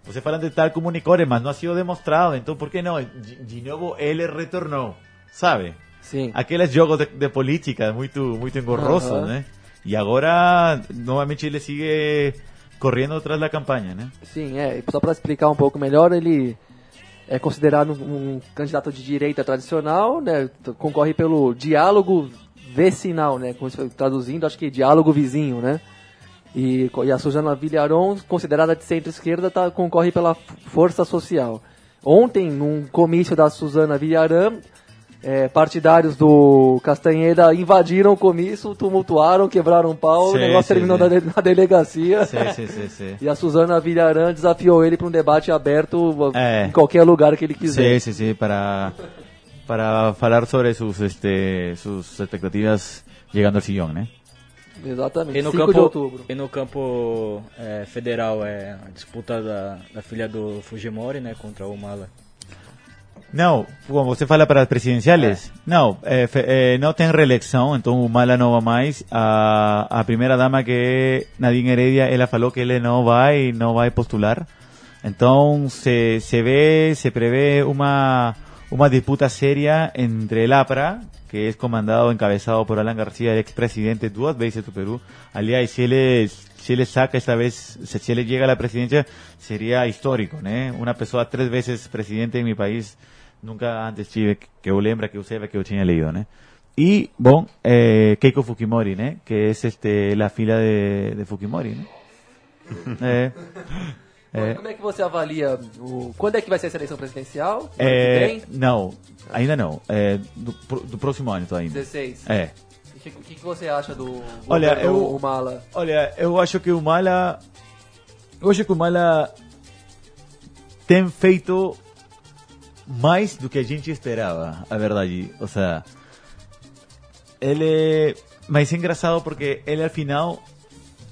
S3: Você falando de tal comunicador, mas não ha sido demonstrado, então por que não? De, de novo ele retornou, sabe?
S5: Sim.
S3: Aqueles jogos de, de política muito, muito engorrosos,
S5: Aham.
S3: né? E agora, novamente, ele sigue correndo atrás da campanha, né?
S5: Sim, é. Só para explicar um pouco melhor, ele é considerado um, candidato de direita tradicional, né? Concorre pelo diálogo vicinal, né? Traduzindo, acho que diálogo vizinho, né? E, e a Suzana Vilharon, considerada de centro-esquerda, tá, concorre pela força social. Ontem, num comício da Suzana Vilharan, é, partidários do Castanheira invadiram o comício, tumultuaram, quebraram o pau,
S3: Sim,
S5: o negócio
S3: sim,
S5: terminou
S3: sim.
S5: na, de- na delegacia.
S3: Sim, sim, sim, sim.
S5: E a Suzana Vilharan desafiou ele para um debate aberto
S3: É.
S5: em qualquer lugar que ele quiser.
S3: Sí, sí, sí, para, para hablar sobre sus, este, sus expectativas llegando al sillón, ¿no?
S5: Exatamente.
S4: E no
S5: 5
S4: campo,
S5: de outubro.
S4: E no campo é, federal é a disputa da, da filha do Fujimori, né, contra o Mala.
S3: No, como você fala para as presidenciales, não, eh, fe- eh, não tem reeleição, então o Mala não vai mais. A, a primeira dama que é Nadine Heredia, ela falou que ele não vai, não vai postular. Então se, se vê, se prevê uma, uma disputa séria entre el APRA, que es comandado, encabezado por Alan García, el expresidente duas vezes do Perú. Aliás, si él, si él saca esta vez, si si él llega a la presidencia, sería histórico, ¿no? Una persona tres veces presidente en mi país, nunca antes tive que eu lembra que eu saiba que eu tinha leído, né? E, bom, eh, Keiko Fukimori, né? Que es este, la fila de, de Fukimori, né? É. É.
S5: Como é que você avalia o... Quando é que vai ser a eleição presidencial?
S3: É, não, ainda não. É, do, do próximo ano ainda.
S5: 16.
S3: É.
S5: O que, o que que você acha do
S3: Olha, eu-
S5: Humala?
S3: Olha, eu acho que o Mala. Eu acho que o Mala tem feito mais do que a gente esperava, a verdade. Ou seja, ele. Mas é engraçado porque ele al final.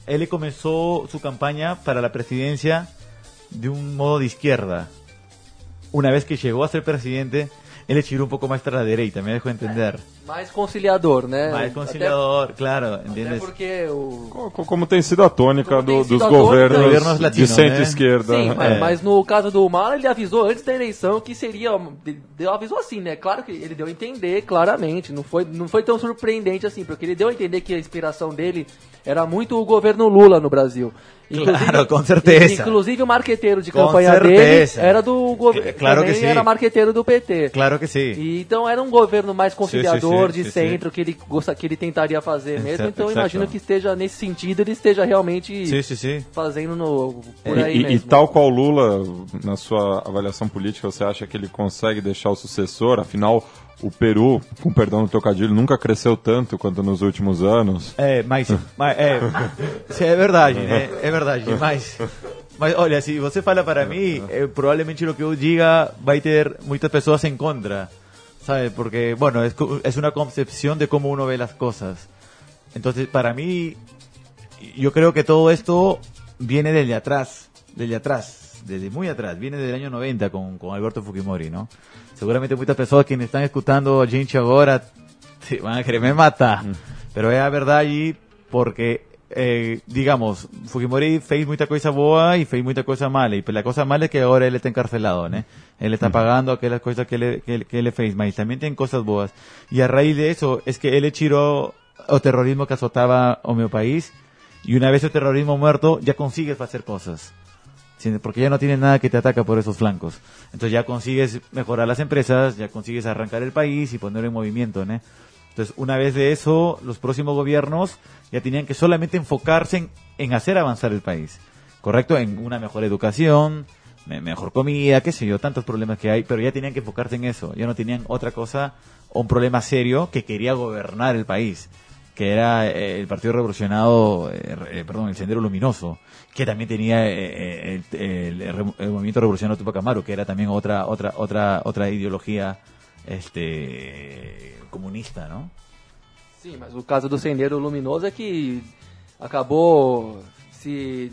S3: Ele começou sua campanha para a presidência de um modo de izquierda. Una vez que llegó a ser presidente, ele tirou um pouco mais para a direita, me dejo entender.
S5: Mais conciliador, né?
S3: Mais conciliador, claro,
S5: Até, até
S3: ¿entiendes?
S5: porque o...
S2: Co- co- Como tem sido a tônica
S5: Como
S2: do-
S5: sido
S2: dos
S5: a tônica-
S2: governos,
S3: Governos
S2: de
S3: latinos, né?
S2: centro-esquerda.
S5: Sim, mas,
S3: É.
S5: mas no caso do Humala, ele avisou antes da eleição que seria. Deu, avisou assim, né? Claro que ele deu a entender claramente. Não foi, não foi tão surpreendente assim, porque ele deu a entender que a inspiração dele era muito o governo Lula no Brasil.
S3: Claro, com certeza.
S5: Inclusive o marqueteiro de
S3: Com
S5: campanha
S3: certeza.
S5: dele era do governo.
S3: É, claro que sim.
S5: Era marqueteiro do PT.
S3: Claro que sim.
S5: E, então era um governo mais conciliador,
S3: sim, sim,
S5: de
S3: sim,
S5: centro, que ele gosta, que ele tentaria fazer mesmo.
S3: Exato,
S5: então eu
S3: exato.
S5: imagino que esteja nesse sentido, ele esteja realmente
S3: Sim, sim, sim.
S5: fazendo no, por
S2: E-
S5: aí
S2: e, e
S5: mesmo.
S2: tal qual Lula, na sua avaliação política, você acha que ele consegue deixar o sucessor? Afinal, o Peru, com perdão do trocadilho, nunca cresceu tanto quanto nos últimos anos.
S3: É, mas, mas é, sim, é verdade, né? É verdade, mas, mas olha, se você fala para mim, eh, provavelmente o que eu diga vai ter muitas pessoas em contra, sabe? Porque, bueno, es, es una concepción de cómo uno ve las cosas. Entonces, para mí, yo creo que todo esto viene desde atrás, desde atrás, desde muy atrás, viene del año 90 con, con Alberto Fujimori, ¿no? Seguramente muchas personas que me están escuchando a gente ahora se van a querer me matar, pero es la verdad allí porque, eh, digamos, Fujimori fez mucha cosa boa y fez mucha cosa mala, y la cosa mala es que ahora él está encarcelado, ¿no? Él está pagando aquellas cosas que él, que, que él fez, mas también tiene cosas boas. Y a raíz de eso es que él tiró o terrorismo que azotaba o meu país, y una vez el terrorismo muerto, ya consigues hacer cosas. ¿sí? Porque ya no tienes nada que te ataca por esos flancos. Entonces ya consigues mejorar las empresas, ya consigues arrancar el país y ponerlo en movimiento, ¿no? Entonces, una vez de eso, los próximos gobiernos ya tenían que solamente enfocarse en, en hacer avanzar el país. ¿Correcto? En una mejor educación, me- mejor comida, qué sé yo, tantos problemas que hay, pero ya tenían que enfocarse en eso. Ya no tenían otra cosa un problema serio que quería gobernar el país que era eh, el Partido Revolucionado, eh, eh, perdón, el Sendero Luminoso, que también tenía el, el re- el Movimiento Revolucionario Tupac Amaru, que era también otra otra otra otra ideología este comunista, ¿no?
S5: Sim, mas o caso do Sendeiro Luminoso é que acabou se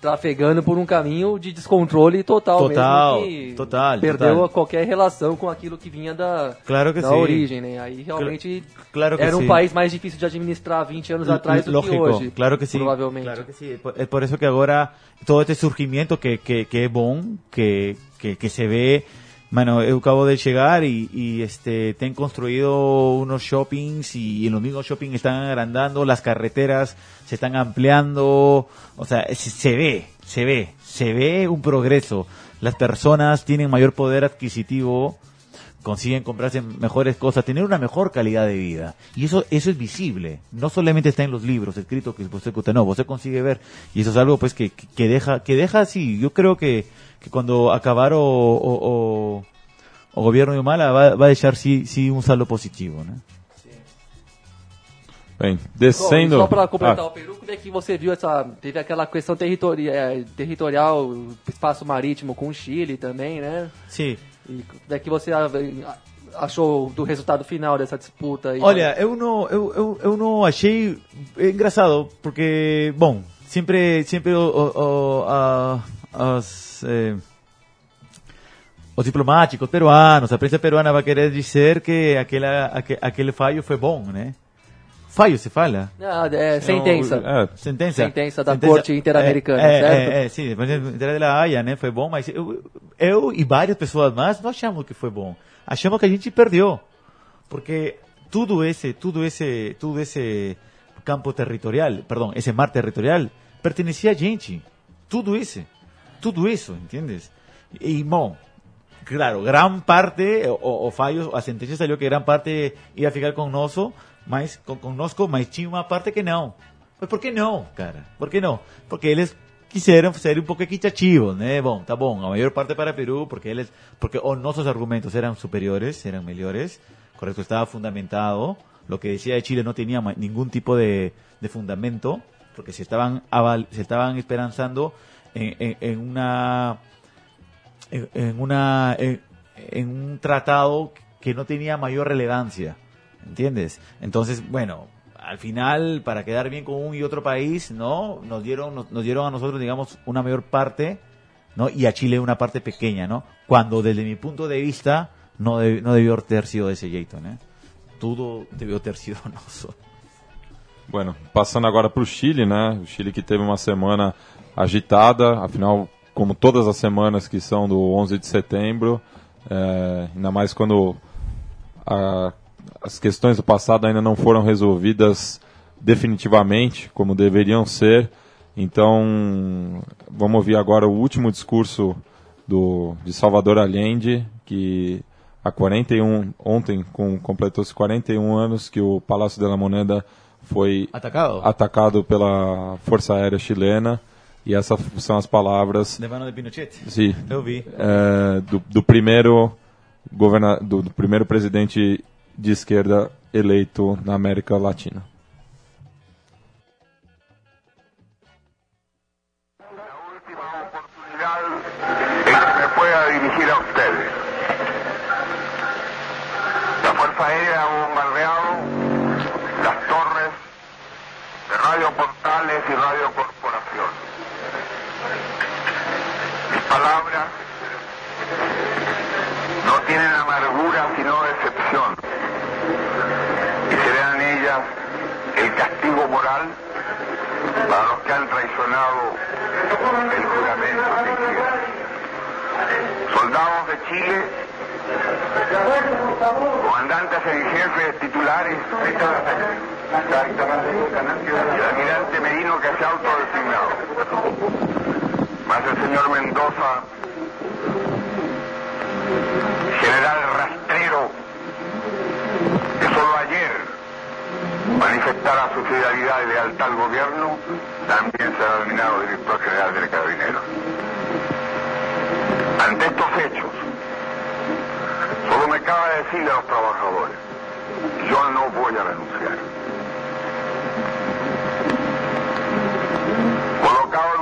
S5: trafegando por um caminho de descontrole total,
S3: Total,
S5: mesmo
S3: total,
S5: perdeu
S3: total.
S5: a qualquer relação com aquilo que vinha da,
S3: Claro que
S5: da
S3: sim.
S5: origem, né? Aí realmente
S3: claro que
S5: era um
S3: sim.
S5: país mais difícil de administrar 20 anos atrás do
S3: Lógico,
S5: que hoje.
S3: claro que sí.
S5: Provavelmente.
S3: Claro que sí. Es por- por eso que ahora todo este surgimiento que, que, que es bon, que, que, que se ve, bueno, acabo de llegar y, y este, te han construido unos shoppings y en los mismos shoppings están agrandando, las carreteras se están ampliando, o sea, se, se ve, se ve, se ve un progreso. Las personas tienen mayor poder adquisitivo, consiguen comprarse mejores cosas, tener una mejor calidad de vida. Y eso eso es visible. No solamente está en los libros escritos que usted escucha, no, usted consigue ver. Y eso es algo pues que- que deja que deja así. Yo creo que, que cuando acabar o, o, o- o gobierno de Humala va, va a dejar sí, sí un saldo positivo. ¿no?
S2: Bem, descendo.
S5: só para completar
S2: Ah,
S5: o Peru, como é que você viu essa. Teve aquela questão territorial, territorial espaço marítimo com o Chile também, né?
S3: Sí.
S5: E como é que você a- achou do resultado final dessa disputa aí?
S3: Olha, eu não, eu, eu, eu não achei é engraçado, porque, bom, sempre, sempre o, o, a, as, eh, os diplomáticos peruanos, a prensa peruana vai querer dizer que aquela, aque, aquele fallo foi bom, né? Fallo se fala?
S5: Ah, é, sentença.
S2: é,
S3: Sentença.
S5: Sentença da Corte Interamericana,
S3: é,
S5: certo?
S3: É, é, sim, de da Haia, né? Foi bom, mas eu, eu e várias pessoas mais não achamos que foi bom. Achamos que a gente perdeu. Porque tudo esse, tudo esse, tudo esse campo territorial, perdão, esse mar territorial, pertencia a gente. Tudo esse. Tudo isso, entendes? E, bom, claro, gran parte, o, o fallo, a sentencia salió que gran parte iba a ficar conosco, mas, con, conosco, mas tinha uma parte que não. Mas por que não, cara? Por que não? Porque eles quiseram ser um pouco equitativos, né? Bom, tá bom, a maior parte para Peru, porque eles, porque os nossos argumentos eram superiores, eram melhores, correcto, estaba fundamentado, lo que decía de Chile no tenía ningún tipo de, de fundamento, porque se estaban, aval- se estaban esperanzando en, en- en una en, en una en, un tratado que no tenía mayor relevancia, ¿entiendes? Entonces, bueno, al final para quedar bien con un y otro país, ¿no? Nos dieron nos, nos dieron a nosotros, digamos, una mayor parte, ¿no? Y a Chile una parte pequeña, ¿no? Cuando desde mi punto de vista no, deb- no debió ter sido ese jeito, né? Tudo debió ter sido nosso.
S2: Bueno, passando agora para o Chile, né? O Chile que teve uma semana agitada, afinal, como todas as semanas que são do 11 de setembro, é, ainda mais quando a- as questões do passado ainda não foram resolvidas definitivamente, como deveriam ser. Então, vamos ouvir agora o último discurso do, de Salvador Allende, que há 41, ontem com, completou-se 41 anos que o Palácio de la Moneda foi
S3: Atacado.
S2: atacado pela Força Aérea Chilena. E essas são as palavras
S3: De mano de Pinochet.
S2: sim,
S3: Eu vi.
S2: é, do, do primeiro governa, do, do primeiro presidente de esquerda eleito na América Latina.
S6: última oportunidad en que me palabras no tienen amargura sino decepción y serán ellas el castigo moral para los que han traicionado el juramento que hicieron. Soldados de Chile, comandantes en jefes titulares, y el almirante Merino que se ha autodesignado. Más el señor Mendoza, general rastrero, que solo ayer manifestara su fidelidad y lealtad al gobierno, también será nominado director general del Carabineros. Ante estos hechos, solo me cabe decirle a los trabajadores, yo no voy a renunciar. Colocado en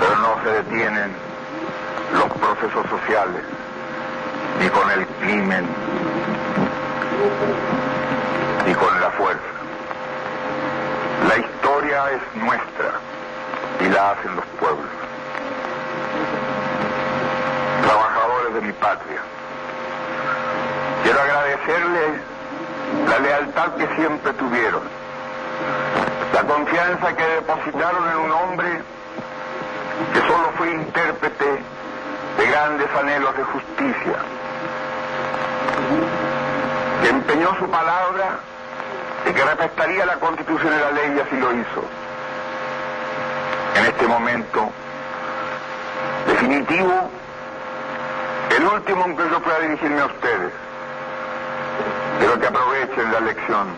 S6: pero no se detienen los procesos sociales ni con el crimen ni con la fuerza. La historia es nuestra y la hacen los pueblos. Trabajadores de mi patria, quiero agradecerles la lealtad que siempre tuvieron, la confianza que depositaron en un hombre que solo fue intérprete de grandes anhelos de justicia, que empeñó su palabra y que respetaría la constitución y la ley y así lo hizo. En este momento definitivo, el último en que yo pueda dirigirme a ustedes, quiero que aprovechen la lección.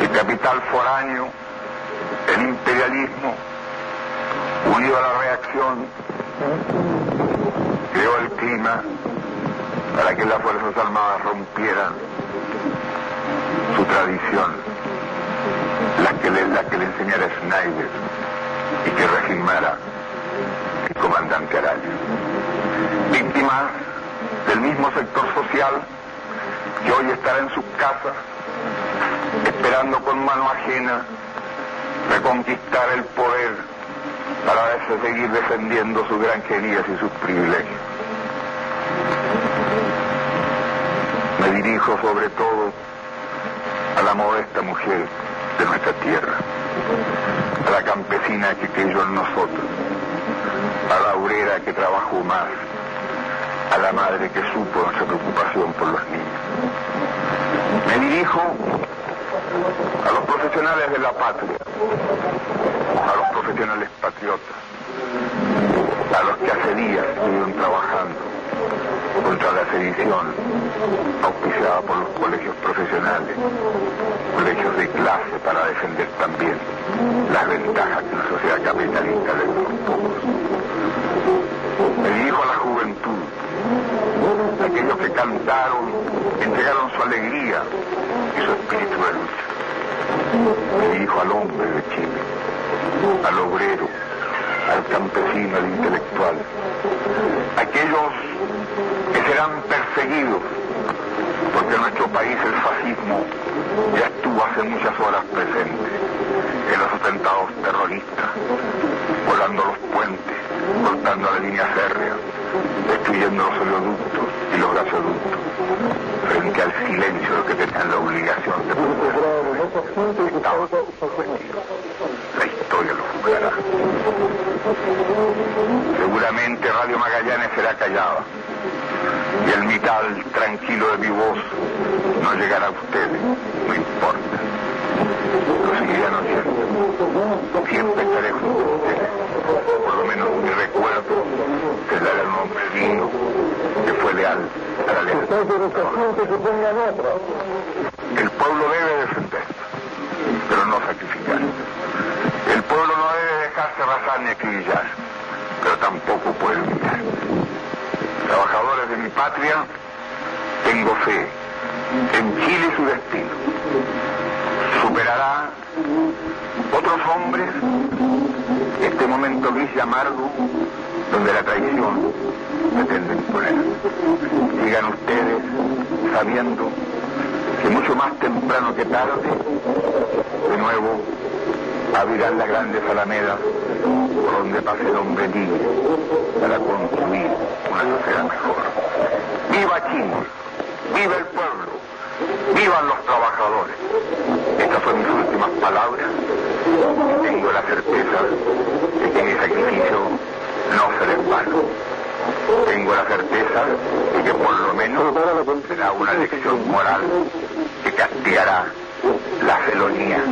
S6: El capital foráneo, el imperialismo, unido a la reacción, creó el clima para que las Fuerzas Armadas rompieran su tradición, la que le, enseñara Schneider y que regimara el comandante Araya. Víctimas del mismo sector social que hoy estará en sus casas esperando con mano ajena reconquistar el poder para seguir defendiendo sus granjerías y sus privilegios. Me dirijo sobre todo a la modesta mujer de nuestra tierra, a la campesina que creyó en nosotros, a la obrera que trabajó más, a la madre que supo nuestra preocupación por los niños. Me dirijo a los profesionales de la patria, a los profesionales patriotas, a los que hace días estuvieron trabajando contra la sedición auspiciada por los colegios profesionales, colegios de clase para defender también las ventajas que una sociedad capitalista le da a los pocos. Me dirijo a la juventud, aquellos que cantaron, entregaron su alegría y su espíritu de lucha. Me dirijo al hombre de Chile, al obrero, al campesino, al intelectual, aquellos que serán perseguidos, porque en nuestro país el fascismo ya estuvo hace muchas horas presente en los atentados terroristas, volando los puentes, cortando la línea férrea, destruyendo los oleoductos y los gasoductos, frente al silencio de los que tenían la obligación de proteger. Estados Seguramente Radio Magallanes será callada y el mital tranquilo de mi voz no llegará a ustedes, no importa. Lo seguirán oyendo. Siempre estaré junto a ustedes. Por lo menos mi recuerdo será de un hombre digno que fue leal a la lealtad. El pueblo debe defenderse, pero no sacrificar. El pueblo no debe dejarse arrasar ni acribillar, pero tampoco puede humillar. Trabajadores de mi patria, tengo fe en Chile su destino. Superará otros hombres este momento gris y amargo donde la traición pretende imponer. Sigan ustedes sabiendo que mucho más temprano que tarde, de nuevo, abrirán las grandes alamedas por donde pase el hombre libre para construir una sociedad mejor. ¡Viva Chile! ¡Viva el pueblo! ¡Vivan los trabajadores! Estas son mis últimas palabras. Tengo la certeza de que mi sacrificio no será en vano. Tengo la certeza de que por lo menos será una lección moral que castigará la felonía,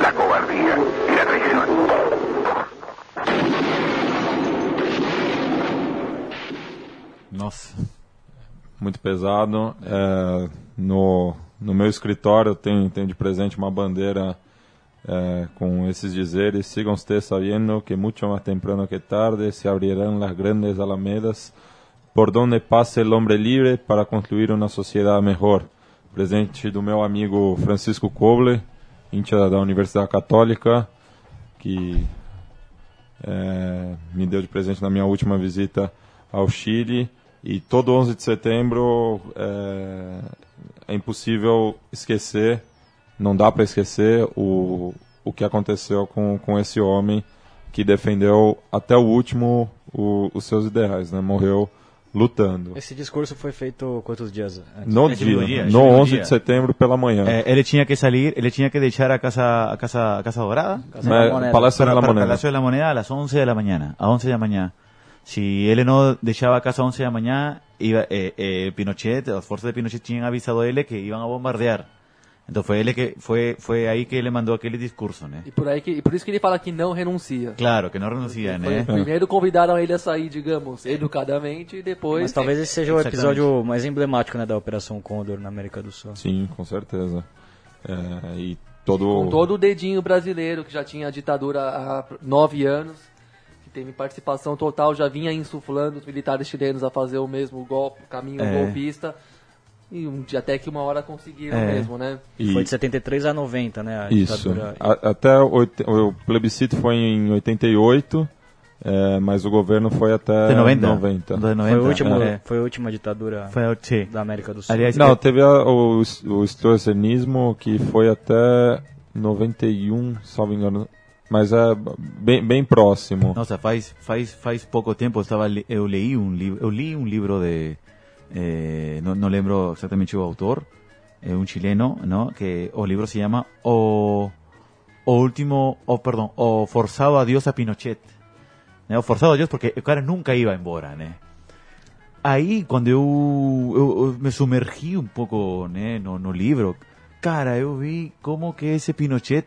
S6: la cobardía y la traición.
S2: Nossa, muito pesado. É, no, no meu escritório tenho, tenho de presente uma bandeira eh, com esses dizeres: sigam ustedes sabiendo que mucho más temprano que tarde se abrirán las grandes alamedas por donde pase el hombre libre para construir uma sociedade melhor. Presente do meu amigo Francisco Coble, íntia da Universidade Católica, que eh, me deu de presente na minha última visita ao Chile. E todo 11 de setembro eh, é impossível esquecer, não dá para esquecer o, o que aconteceu com, com esse homem que defendeu até o último o, os seus ideais, né? Morreu lutando.
S4: Esse discurso foi feito quantos dias antes?
S2: No
S3: Esse
S2: dia,
S3: dia,
S2: no
S3: mesmo
S2: 11
S3: dia.
S2: de setembro pela manhã.
S3: Eh, ele tinha que salir, ele tinha que deixar a casa, a casa, a casa dorada.
S4: Casa da
S2: Eh,
S4: Moneda.
S2: Palácio
S3: para,
S2: de la
S3: para
S2: Moneda.
S3: Palacio de la Moneda a las 11 de la mañana, a 11 de la mañana. Si él no dejaba a casa a 11 de la mañana, iba, eh, eh, Pinochet, las fuerzas de Pinochet tenían avisado a él que iban a bombardear. Entonces fue él que fue fue ahí que ele mandou aquele discurso, né?
S5: E por, aí que, e por isso que ele fala que não renuncia.
S3: Claro, que não renuncia,
S5: Foi-
S3: né?
S5: Primeiro convidaram ele a sair, digamos, educadamente, e depois.
S4: Mas talvez esse seja o episódio mais emblemático né, da Operação Condor na América do Sul.
S2: Sim, com certeza. É, e todo.
S5: Com todo o dedinho brasileiro, que já tinha a ditadura há nove anos, que teve participação total, já vinha insuflando os militares chilenos a fazer o mesmo golpe, caminho
S3: É.
S5: golpista. E um dia até que uma hora conseguiram
S3: É.
S5: mesmo, né?
S2: e-
S4: Foi de 73 a 90, né? A
S2: Isso. A- até oit- o plebiscito foi em 88, é, mas o governo foi até
S3: De 90.
S2: 90.
S3: De
S4: Foi,
S3: 90.
S4: o último,
S3: É.
S4: foi a última ditadura
S3: Foi,
S4: da América do Sul.
S3: Aliás,
S2: Não, teve a- o, o que foi até 91, salvo engano. Mas é bem, bem próximo.
S3: Nossa, faz faz faz pouco tempo eu estava eu leí um livro eu li um livro de eh, não, não lembro exatamente o autor é um chileno não que o livro se chama o o último o perdão o forçado adiós a Pinochet né? o forçado adiós porque o cara nunca ia embora né aí quando eu, eu, eu me sumergi um pouco né, no, no livro cara eu vi como que esse Pinochet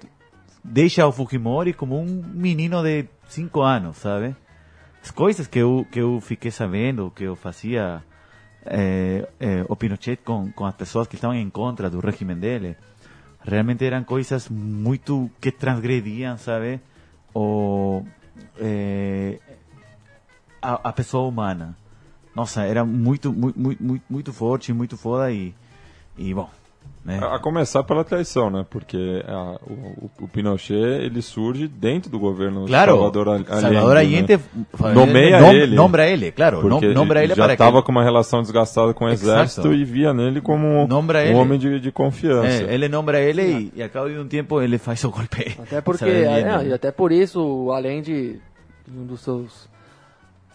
S3: deixa o Fujimori como um menino de 5 anos, sabe? As coisas que eu, que eu fiquei sabendo, que eu fazia eh, eh, o Pinochet com, com as pessoas que estavam em contra do regime dele, realmente eram coisas muito que transgrediam, sabe? O, eh, a, a pessoa humana. Nossa, era muito, muito, muito, muito forte, muito foda e, e bom, né?
S2: A a começar pela traição, né? Porque a- o, o Pinochet ele surge dentro do governo
S3: Claro,
S2: Salvador Allende.
S3: Salvador
S2: né?
S3: Allende
S2: Nomeia
S3: nom-
S2: ele.
S3: Nombra ele, claro.
S2: Porque
S3: nombra ele
S2: já estava
S3: que...
S2: com uma relação desgastada com o
S3: Exato.
S2: exército e via nele como
S3: Nombra
S2: um
S3: ele.
S2: homem de, de confiança.
S3: É, ele nombra ele e, e a cabo de um tempo ele faz o golpe.
S5: Até porque, é,
S3: ele-
S5: e até por isso, além de um dos seus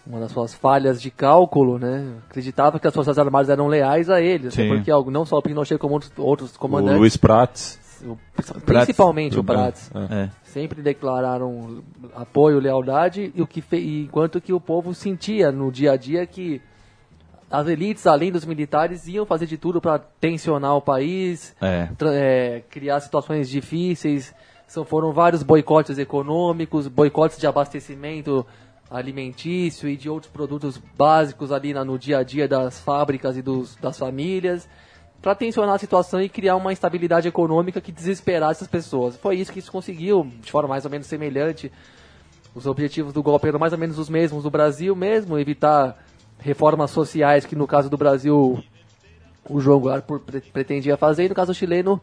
S5: uma das suas falhas de cálculo, né? Acreditava que as forças armadas eram leais a ele, até
S3: Sim.
S5: porque algo- não só o Pinochet como outros, outros
S2: o
S5: comandantes,
S2: Luiz Prats.
S5: o- principalmente o Prats,
S2: É.
S3: É.
S5: sempre declararam apoio, lealdade, e o que fe... e enquanto que o povo sentia no dia a dia que as elites, além dos militares, iam fazer de tudo para tensionar o país,
S3: É.
S5: é, criar situações difíceis. São, foram vários boicotes econômicos, boicotes de abastecimento alimentício e de outros produtos básicos ali na- no dia a dia das fábricas e dos, das famílias, para tensionar a situação e criar uma instabilidade econômica que desesperasse as pessoas. Foi isso que se conseguiu, de forma mais ou menos semelhante. Os objetivos do golpe eram mais ou menos os mesmos do Brasil mesmo, evitar reformas sociais que no caso do Brasil o João Goulart pretendia fazer, e no caso chileno,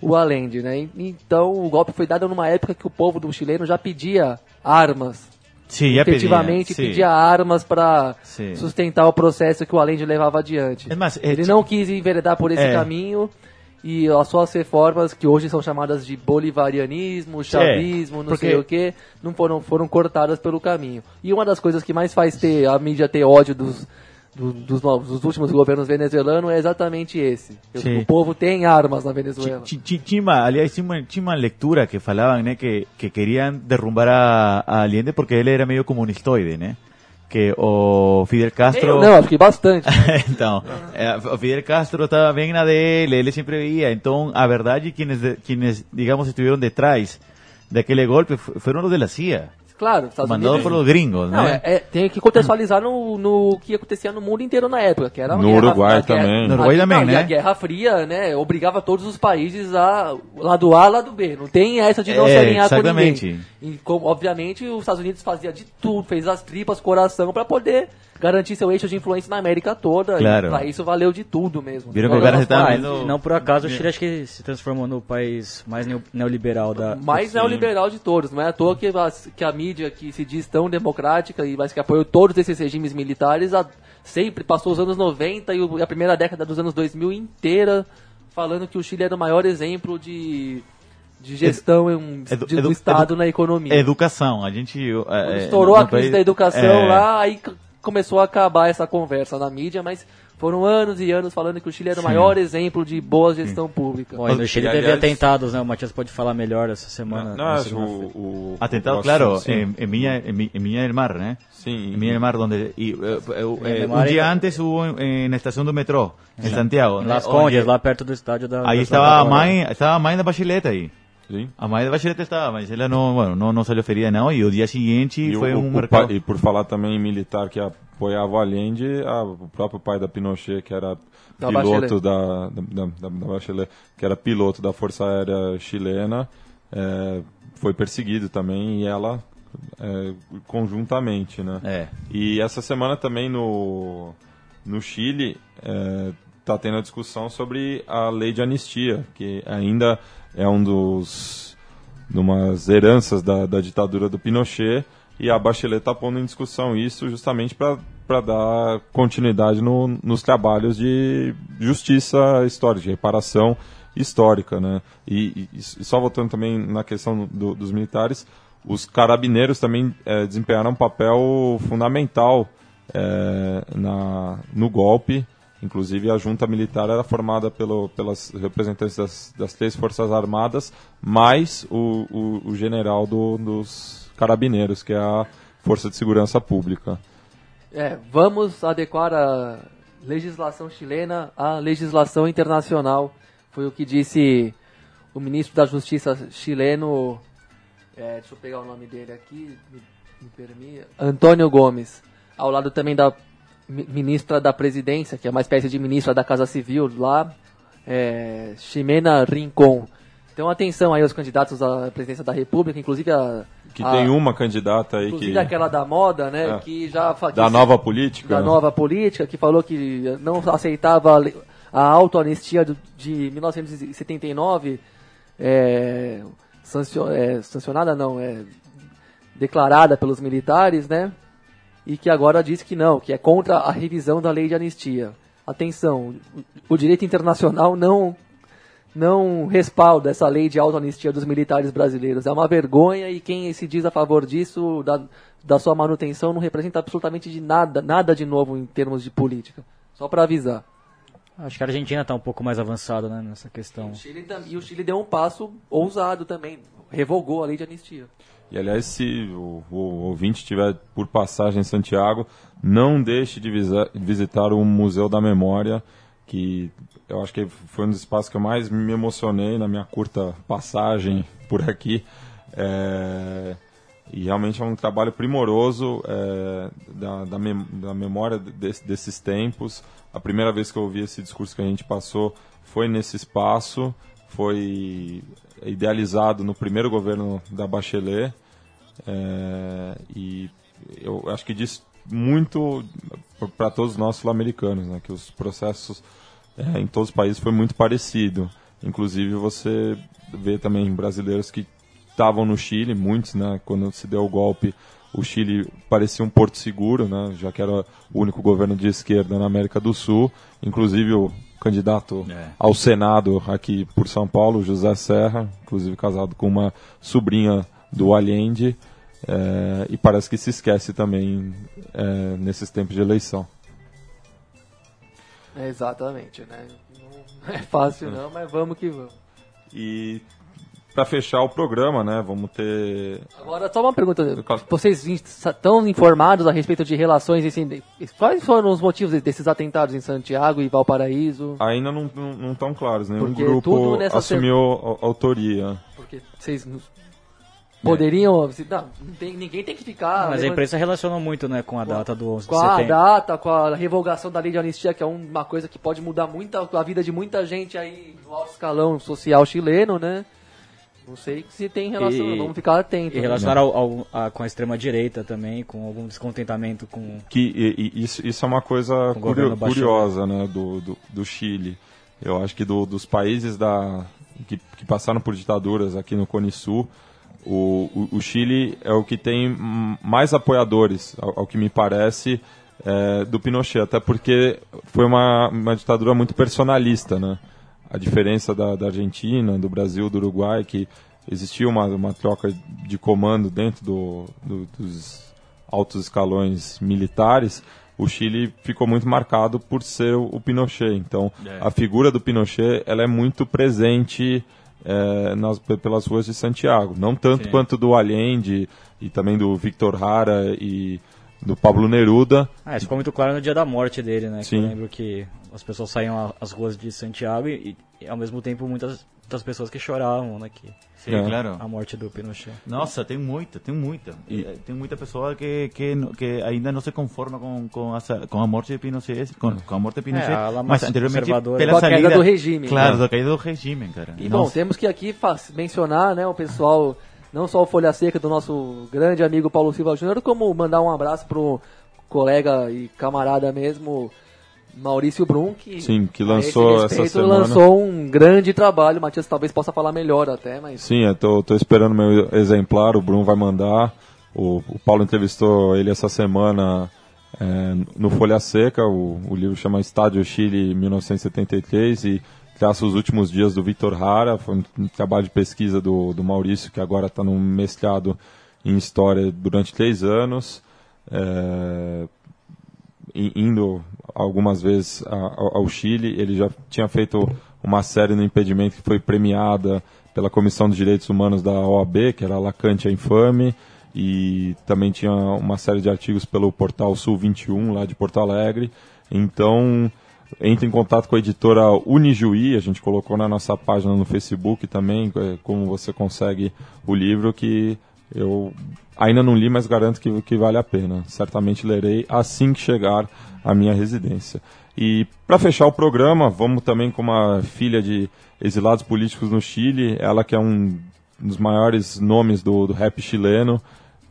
S5: o Allende, né? Então, o golpe foi dado numa época que o povo do chileno já pedia armas.
S3: Sim, já
S5: efetivamente
S3: pedia,
S5: pedia armas para sustentar o processo que o Allende levava adiante.
S3: É, mas, é,
S5: Ele não quis enveredar por esse
S3: É.
S5: caminho e as suas reformas, que hoje são chamadas de bolivarianismo, chavismo, não
S3: porque-
S5: sei o que, não foram, foram cortadas pelo caminho. E uma das coisas que mais faz ter a mídia ter ódio dos, do- dos, novos, dos últimos governos venezuelanos é exatamente esse.
S3: Sim.
S5: O povo tem armas na Venezuela.
S3: Uma, aliás, tinha uma, leitura que falavam né, que, que queriam derrumbar a, a Allende porque ele era meio comunistoide, né? Que o Fidel Castro...
S5: Eu, não, acho que bastante.
S3: então, eh, o Fidel Castro estava bem na dele, ele sempre veía. Então, a verdade, quienes, quienes digamos, estuvieron detrás daquele golpe fueron los de la CIA.
S5: Claro, Estados
S3: Mandado
S5: Unidos...
S3: los gringos,
S5: Não,
S3: né?
S5: é, é, tem que contextualizar no, no que acontecia no mundo inteiro na época, que era
S2: No
S5: guerra-
S2: Uruguai
S5: guerra-
S2: também.
S3: No Uruguai
S5: a-
S3: também,
S5: não, e
S3: né?
S5: a Guerra Fria, né, obrigava todos os países a lado A, lado B. Não tem essa de não
S3: É,
S5: se alinhar com ninguém. E, como, obviamente, os Estados Unidos fazia de tudo, fez as tripas, coração, para poder garantir seu eixo de influência na América toda.
S3: Claro.
S5: E pra isso valeu de tudo mesmo.
S3: Viram que tava
S5: coisas.
S3: vendo-
S4: não por acaso o Chile acho que se transformou no país mais neo- neoliberal da.
S5: mais neoliberal de todos. Não é à toa que a, que a mídia que se diz tão democrática e mas que apoiou todos esses regimes militares a- sempre passou os anos 90 e a primeira década dos anos 2000 inteira falando que o Chile era o maior exemplo de, de gestão
S3: edu-
S5: de- do Estado
S3: edu-
S5: na economia.
S3: Educação, a gente... é,
S5: Estourou
S3: no-
S5: a crise
S3: país-
S5: da educação
S3: é,
S5: lá, aí começou a acabar essa conversa na mídia, mas foram anos e anos falando que o Chile era o
S3: Sim.
S5: maior exemplo de boa gestão pública.
S4: Bom, e no Chile
S2: E,
S4: teve
S2: aliás-
S4: atentados, né? O Matias pode falar melhor essa semana.
S2: Não,
S4: na segunda-feira.
S2: o, o,
S3: Atentado,
S2: o
S3: claro,
S2: sim.
S3: en Viña, en, Vi- en Viña del Mar, né?
S2: Sim.
S3: En Viña del Mar,
S4: Viña del
S3: eh,
S4: Mar
S3: un
S4: é-
S3: día antes hubo la estación do metrô, em Santiago.
S4: Em
S3: né? Onde-
S4: Condes, lá perto do estádio da.
S3: Aí
S4: da
S3: estava a mãe, estava a mãe da Bachelet aí.
S2: Sim.
S3: A mãe da Bachelet estava, mas ela não, bueno, não, não saliu ferida não, e o dia seguinte
S2: E,
S3: foi
S2: o,
S3: um
S2: o
S3: mercado...
S2: e por falar também em militar que apoiava o Allende, a- o próprio pai da Pinochet, que era
S5: Da
S2: piloto da, da, da, da Bachelet, que era piloto da Força Aérea Chilena, é, foi perseguido também, e ela é, conjuntamente, né?
S3: É.
S2: E essa semana também no, no Chile está tendo a discussão sobre a lei de anistia, que ainda é um dos umas heranças da, da ditadura do Pinochet e a Bachelet está pondo em discussão isso justamente para dar continuidade no, nos trabalhos de justiça histórica, de reparação histórica, né? E, e- e só voltando também na questão do- dos militares, os carabineiros também eh, desempenharam um papel fundamental eh, na, no golpe. Inclusive, a junta militar era formada pelo, pelas representantes das, das três forças armadas, mais o, o, o general do- dos carabineiros, que é a Força de Segurança Pública.
S5: É, vamos adequar a legislação chilena à legislação internacional. Foi o que disse o ministro da Justiça chileno. é, deixa eu pegar o nome dele aqui, me, me permita. Antônio Gomes. Ao lado também da ministra da Presidência, que é uma espécie de ministra da Casa Civil lá, é, Ximena Rincon. Então atenção aí aos candidatos à presidência da República, inclusive a.
S2: Que
S5: a-
S2: tem uma candidata aí
S5: Inclusive
S2: que,
S5: aquela da moda, né?
S2: É.
S5: Que já fa-
S2: da
S5: que-
S2: nova política.
S5: da
S2: né?
S5: nova política, que falou que não aceitava a autoanistia de 1979, é, é, sancionada não, é declarada pelos militares, né? E que agora diz que não, que é contra a revisão da lei de anistia. Atenção, o, direito internacional não não respalda essa lei de autoanistia dos militares brasileiros. É uma vergonha e quem se diz a favor disso, da, da sua manutenção, não representa absolutamente de nada, nada de novo em termos de política. Só para avisar.
S4: Acho que a Argentina está um pouco mais avançada né, nessa questão.
S5: O Chile e o Chile deu um passo ousado também, revogou a lei de anistia.
S2: E aliás, se o, o ouvinte estiver por passagem em Santiago, não deixe de visitar o Museu da Memória, que eu acho que foi um dos espaços que eu mais me emocionei na minha curta passagem por aqui. É, e realmente é um trabalho primoroso é, da, da, mem- da memória desse- desses tempos. A primeira vez que eu ouvi esse discurso que a gente passou foi nesse espaço, foi idealizado no primeiro governo da Bachelet. é, e eu acho que diz muito para todos nós sul-americanos, né, que os processos é, em todos os países foi muito parecido. Inclusive você vê também brasileiros que estavam no Chile, muitos, né, quando se deu o golpe, o Chile parecia um porto seguro, né, já que era o único governo de esquerda na América do Sul. Inclusive o candidato
S3: É.
S2: ao Senado aqui por São Paulo, José Serra, inclusive casado com uma sobrinha do Allende, é, e parece que se esquece também é, nesses tempos de eleição.
S5: É, exatamente, né? Não é fácil não, mas vamos que vamos.
S2: E para fechar o programa, né, vamos ter
S5: Agora, só uma pergunta. Vocês estão informados a respeito de relações, assim, quais foram os motivos desses atentados em Santiago e Valparaíso?
S2: ainda não não, não tão claros, nenhum
S5: Porque tudo
S2: grupo assumiu a- a autoria.
S5: Porque vocês poderiam. se- Não, não tem- ninguém tem que ficar.
S4: Mas a imprensa relacionou muito, né, com a data do 11 de
S5: com a
S4: setembro.
S5: data, com a revogação da lei de anistia, que é uma coisa que pode mudar muito a vida de muita gente aí do alto escalão social chileno, né? Não sei se tem relação,
S4: E-
S5: vamos ficar atentos.
S4: E relacionar ao, ao- a- com a extrema-direita também, com algum descontentamento com...
S2: que e- e isso, isso é uma coisa curio- curiosa né, do, do, do Chile. Eu acho que do- dos países da, que, que passaram por ditaduras aqui no Cone Sul, o, o, o Chile é o que tem mais apoiadores, ao, ao que me parece, é, do Pinochet, até porque foi uma, uma ditadura muito personalista, né? A diferença da, da Argentina, do Brasil, do Uruguai, que existia uma, uma troca de comando dentro do, do- dos altos escalões militares, o Chile ficou muito marcado por ser o, Pinochet. Então, a figura do Pinochet ela é muito presente eh, nas, pe- pelas ruas de Santiago. Não tanto quanto do Allende e também do Victor Hara e do Pablo Neruda.
S4: Ah, isso ficou muito claro no dia da morte dele, né? Que
S2: Sim.
S4: eu lembro que as pessoas saíam a- às ruas de Santiago e, e, ao mesmo tempo muitas das pessoas que choravam, né? Que
S3: Sim,
S2: É.
S3: claro.
S4: a morte do Pinochet.
S3: Nossa, tem muita, tem muita. Eh, Tem muita pessoa que, que, que ainda não se conforma com, com, essa, com a morte de Pinochet, com, com a morte de Pinochet,
S4: É, ela
S3: mas
S4: mais
S3: anteriormente
S4: conservadora.
S3: pela
S5: Com a
S3: saída
S5: do regime.
S3: Claro,
S5: É.
S3: da queda do regime, cara.
S5: E bom,
S3: Nossa.
S5: temos que aqui mencionar, né, o pessoal, não só o Folha Seca do nosso grande amigo Paulo Silva Júnior, como mandar um abraço pro colega e camarada mesmo, Maurício Brum, que,
S2: Sim, que lançou
S5: esse
S2: essa
S5: respeito,
S2: semana.
S5: lançou um grande trabalho, Matias talvez possa falar melhor até, mas
S2: Sim, eu tô, tô esperando meu exemplar, o Bruno vai mandar. O, o Paulo entrevistou ele essa semana é, no Folha Seca, o, o livro chama Estádio Chile 1973 e traça os últimos dias do Vitor Hara, foi um, trabalho de pesquisa do, do Maurício, que agora está num mestrado em História durante três anos. É, indo algumas vezes ao Chile. Ele já tinha feito uma série no impedimento que foi premiada pela Comissão dos Direitos Humanos da OAB, que era Lacante a Infame, e também tinha uma série de artigos pelo portal Sul 21, lá de Porto Alegre. Então, entre em contato com a editora Unijuí, a gente colocou na nossa página no Facebook também, eh, como você consegue o livro, que eu ainda não li, mas garanto que, que vale a pena. Certamente lerei assim que chegar à minha residência. E para fechar o programa, vamos também com uma filha de exilados políticos no Chile, ela que é um dos maiores nomes do, do rap chileno,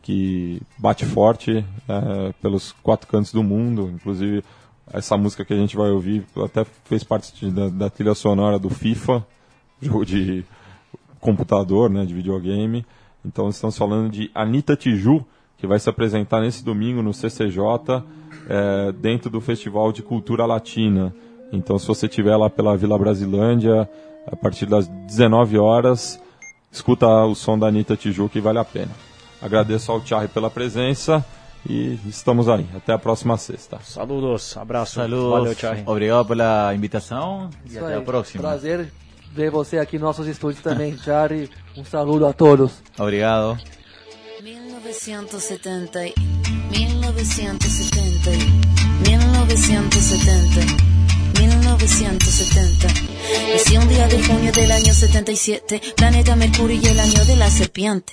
S2: que bate forte eh, pelos quatro cantos do mundo, inclusive essa música que a gente vai ouvir até fez parte da, da trilha sonora do FIFA, jogo de computador, né, de videogame. Então estamos falando de Anitta Tiju, que vai se apresentar nesse domingo no CCJ, eh, dentro do Festival de Cultura Latina. Então se você estiver lá pela Vila Brasilândia, a partir das 19 horas, escuta o som da Anitta Tiju que vale a pena. Agradeço ao Thierry pela presença e estamos aí. Até a próxima sexta.
S4: Saludos, abraço.
S3: Saludos.
S4: Valeu, Charlie.
S3: Obrigado pela invitação e
S5: Isso
S3: até
S5: aí.
S3: a próxima.
S5: Prazer ver você aqui nos nossos estúdios também, Jari. Um saludo a todos.
S3: Obrigado.
S7: 1970, 1970, 1970, 1970. Nací un día de junio del año 77, planeta Mercurio y el año de la serpiente.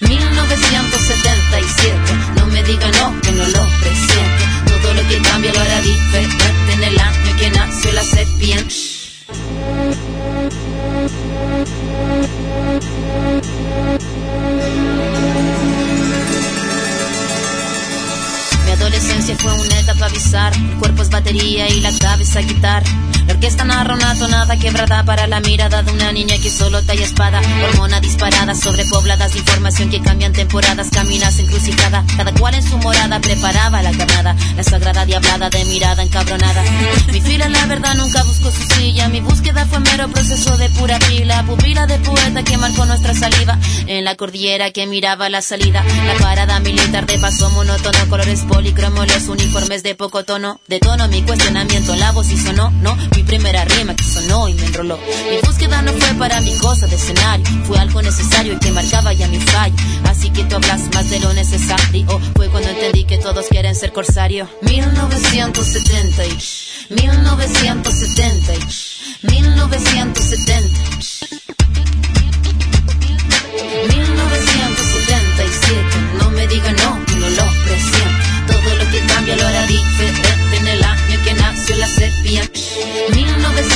S7: 1977, no me digan no, que no lo presiente. Todo lo que cambia lo hará diferente en el año que nació la sepia. Mi adolescencia fue una etapa avisar, el cuerpo es batería y la cabeza guitarra. La orquesta narra una tonada quebrada para la mirada de una niña que solo talla espada. Hormona disparada sobre pobladas de información que cambian temporadas, caminas encrucijada. Cada cual en su morada preparaba la carnada. La sagrada diablada de mirada encabronada. Mi fila, la verdad, nunca buscó su silla. Mi búsqueda fue mero proceso de pura pila. Pupila de poeta que marcó nuestra saliva. En la cordillera que miraba la salida. La parada militar de paso monótono. Colores policromos, los uniformes de poco tono. De tono mi cuestionamiento, la voz y sonó, no mi primera rima que sonó y me enroló. Mi búsqueda no fue para mi cosa de escenario, fue algo necesario y que marcaba ya mi fallo. Así que tú hablas más de lo necesario, fue cuando entendí que todos quieren ser corsario. 1970 1970 1970 1977, no me diga no 1900